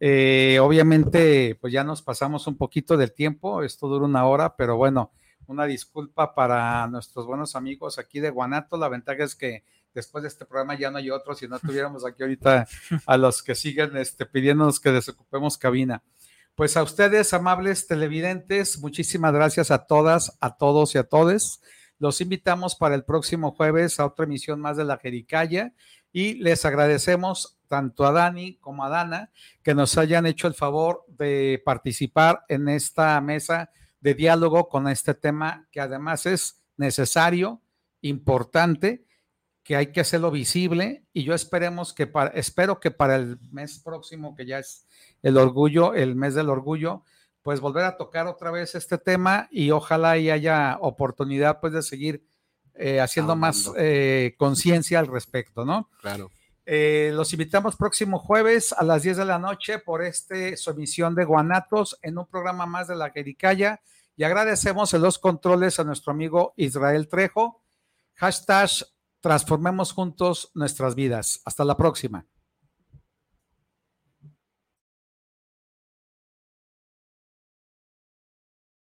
Eh, obviamente, pues ya nos pasamos un poquito del tiempo, esto dura una hora, pero bueno, una disculpa para nuestros buenos amigos aquí de Guanato. La ventaja es que después de este programa ya no hay otro, si no tuviéramos aquí ahorita a los que siguen este, pidiéndonos que desocupemos cabina. Pues a ustedes, amables televidentes, muchísimas gracias a todas, a todos y a todes. Los invitamos para el próximo jueves a otra emisión más de la Jericaya y les agradecemos tanto a Dani como a Dana que nos hayan hecho el favor de participar en esta mesa de diálogo con este tema que además es necesario, importante, que hay que hacerlo visible y yo esperemos que para, espero que para el mes próximo, que ya es el orgullo, el mes del orgullo, pues volver a tocar otra vez este tema y ojalá y haya oportunidad pues de seguir eh, haciendo más eh, conciencia al respecto, ¿no? Claro. Eh, los invitamos próximo jueves a las 10 de la noche por este su emisión de Guanatos en un programa más de la Jericaya y agradecemos en los controles a nuestro amigo Israel Trejo. Hashtag transformemos juntos nuestras vidas. Hasta la próxima.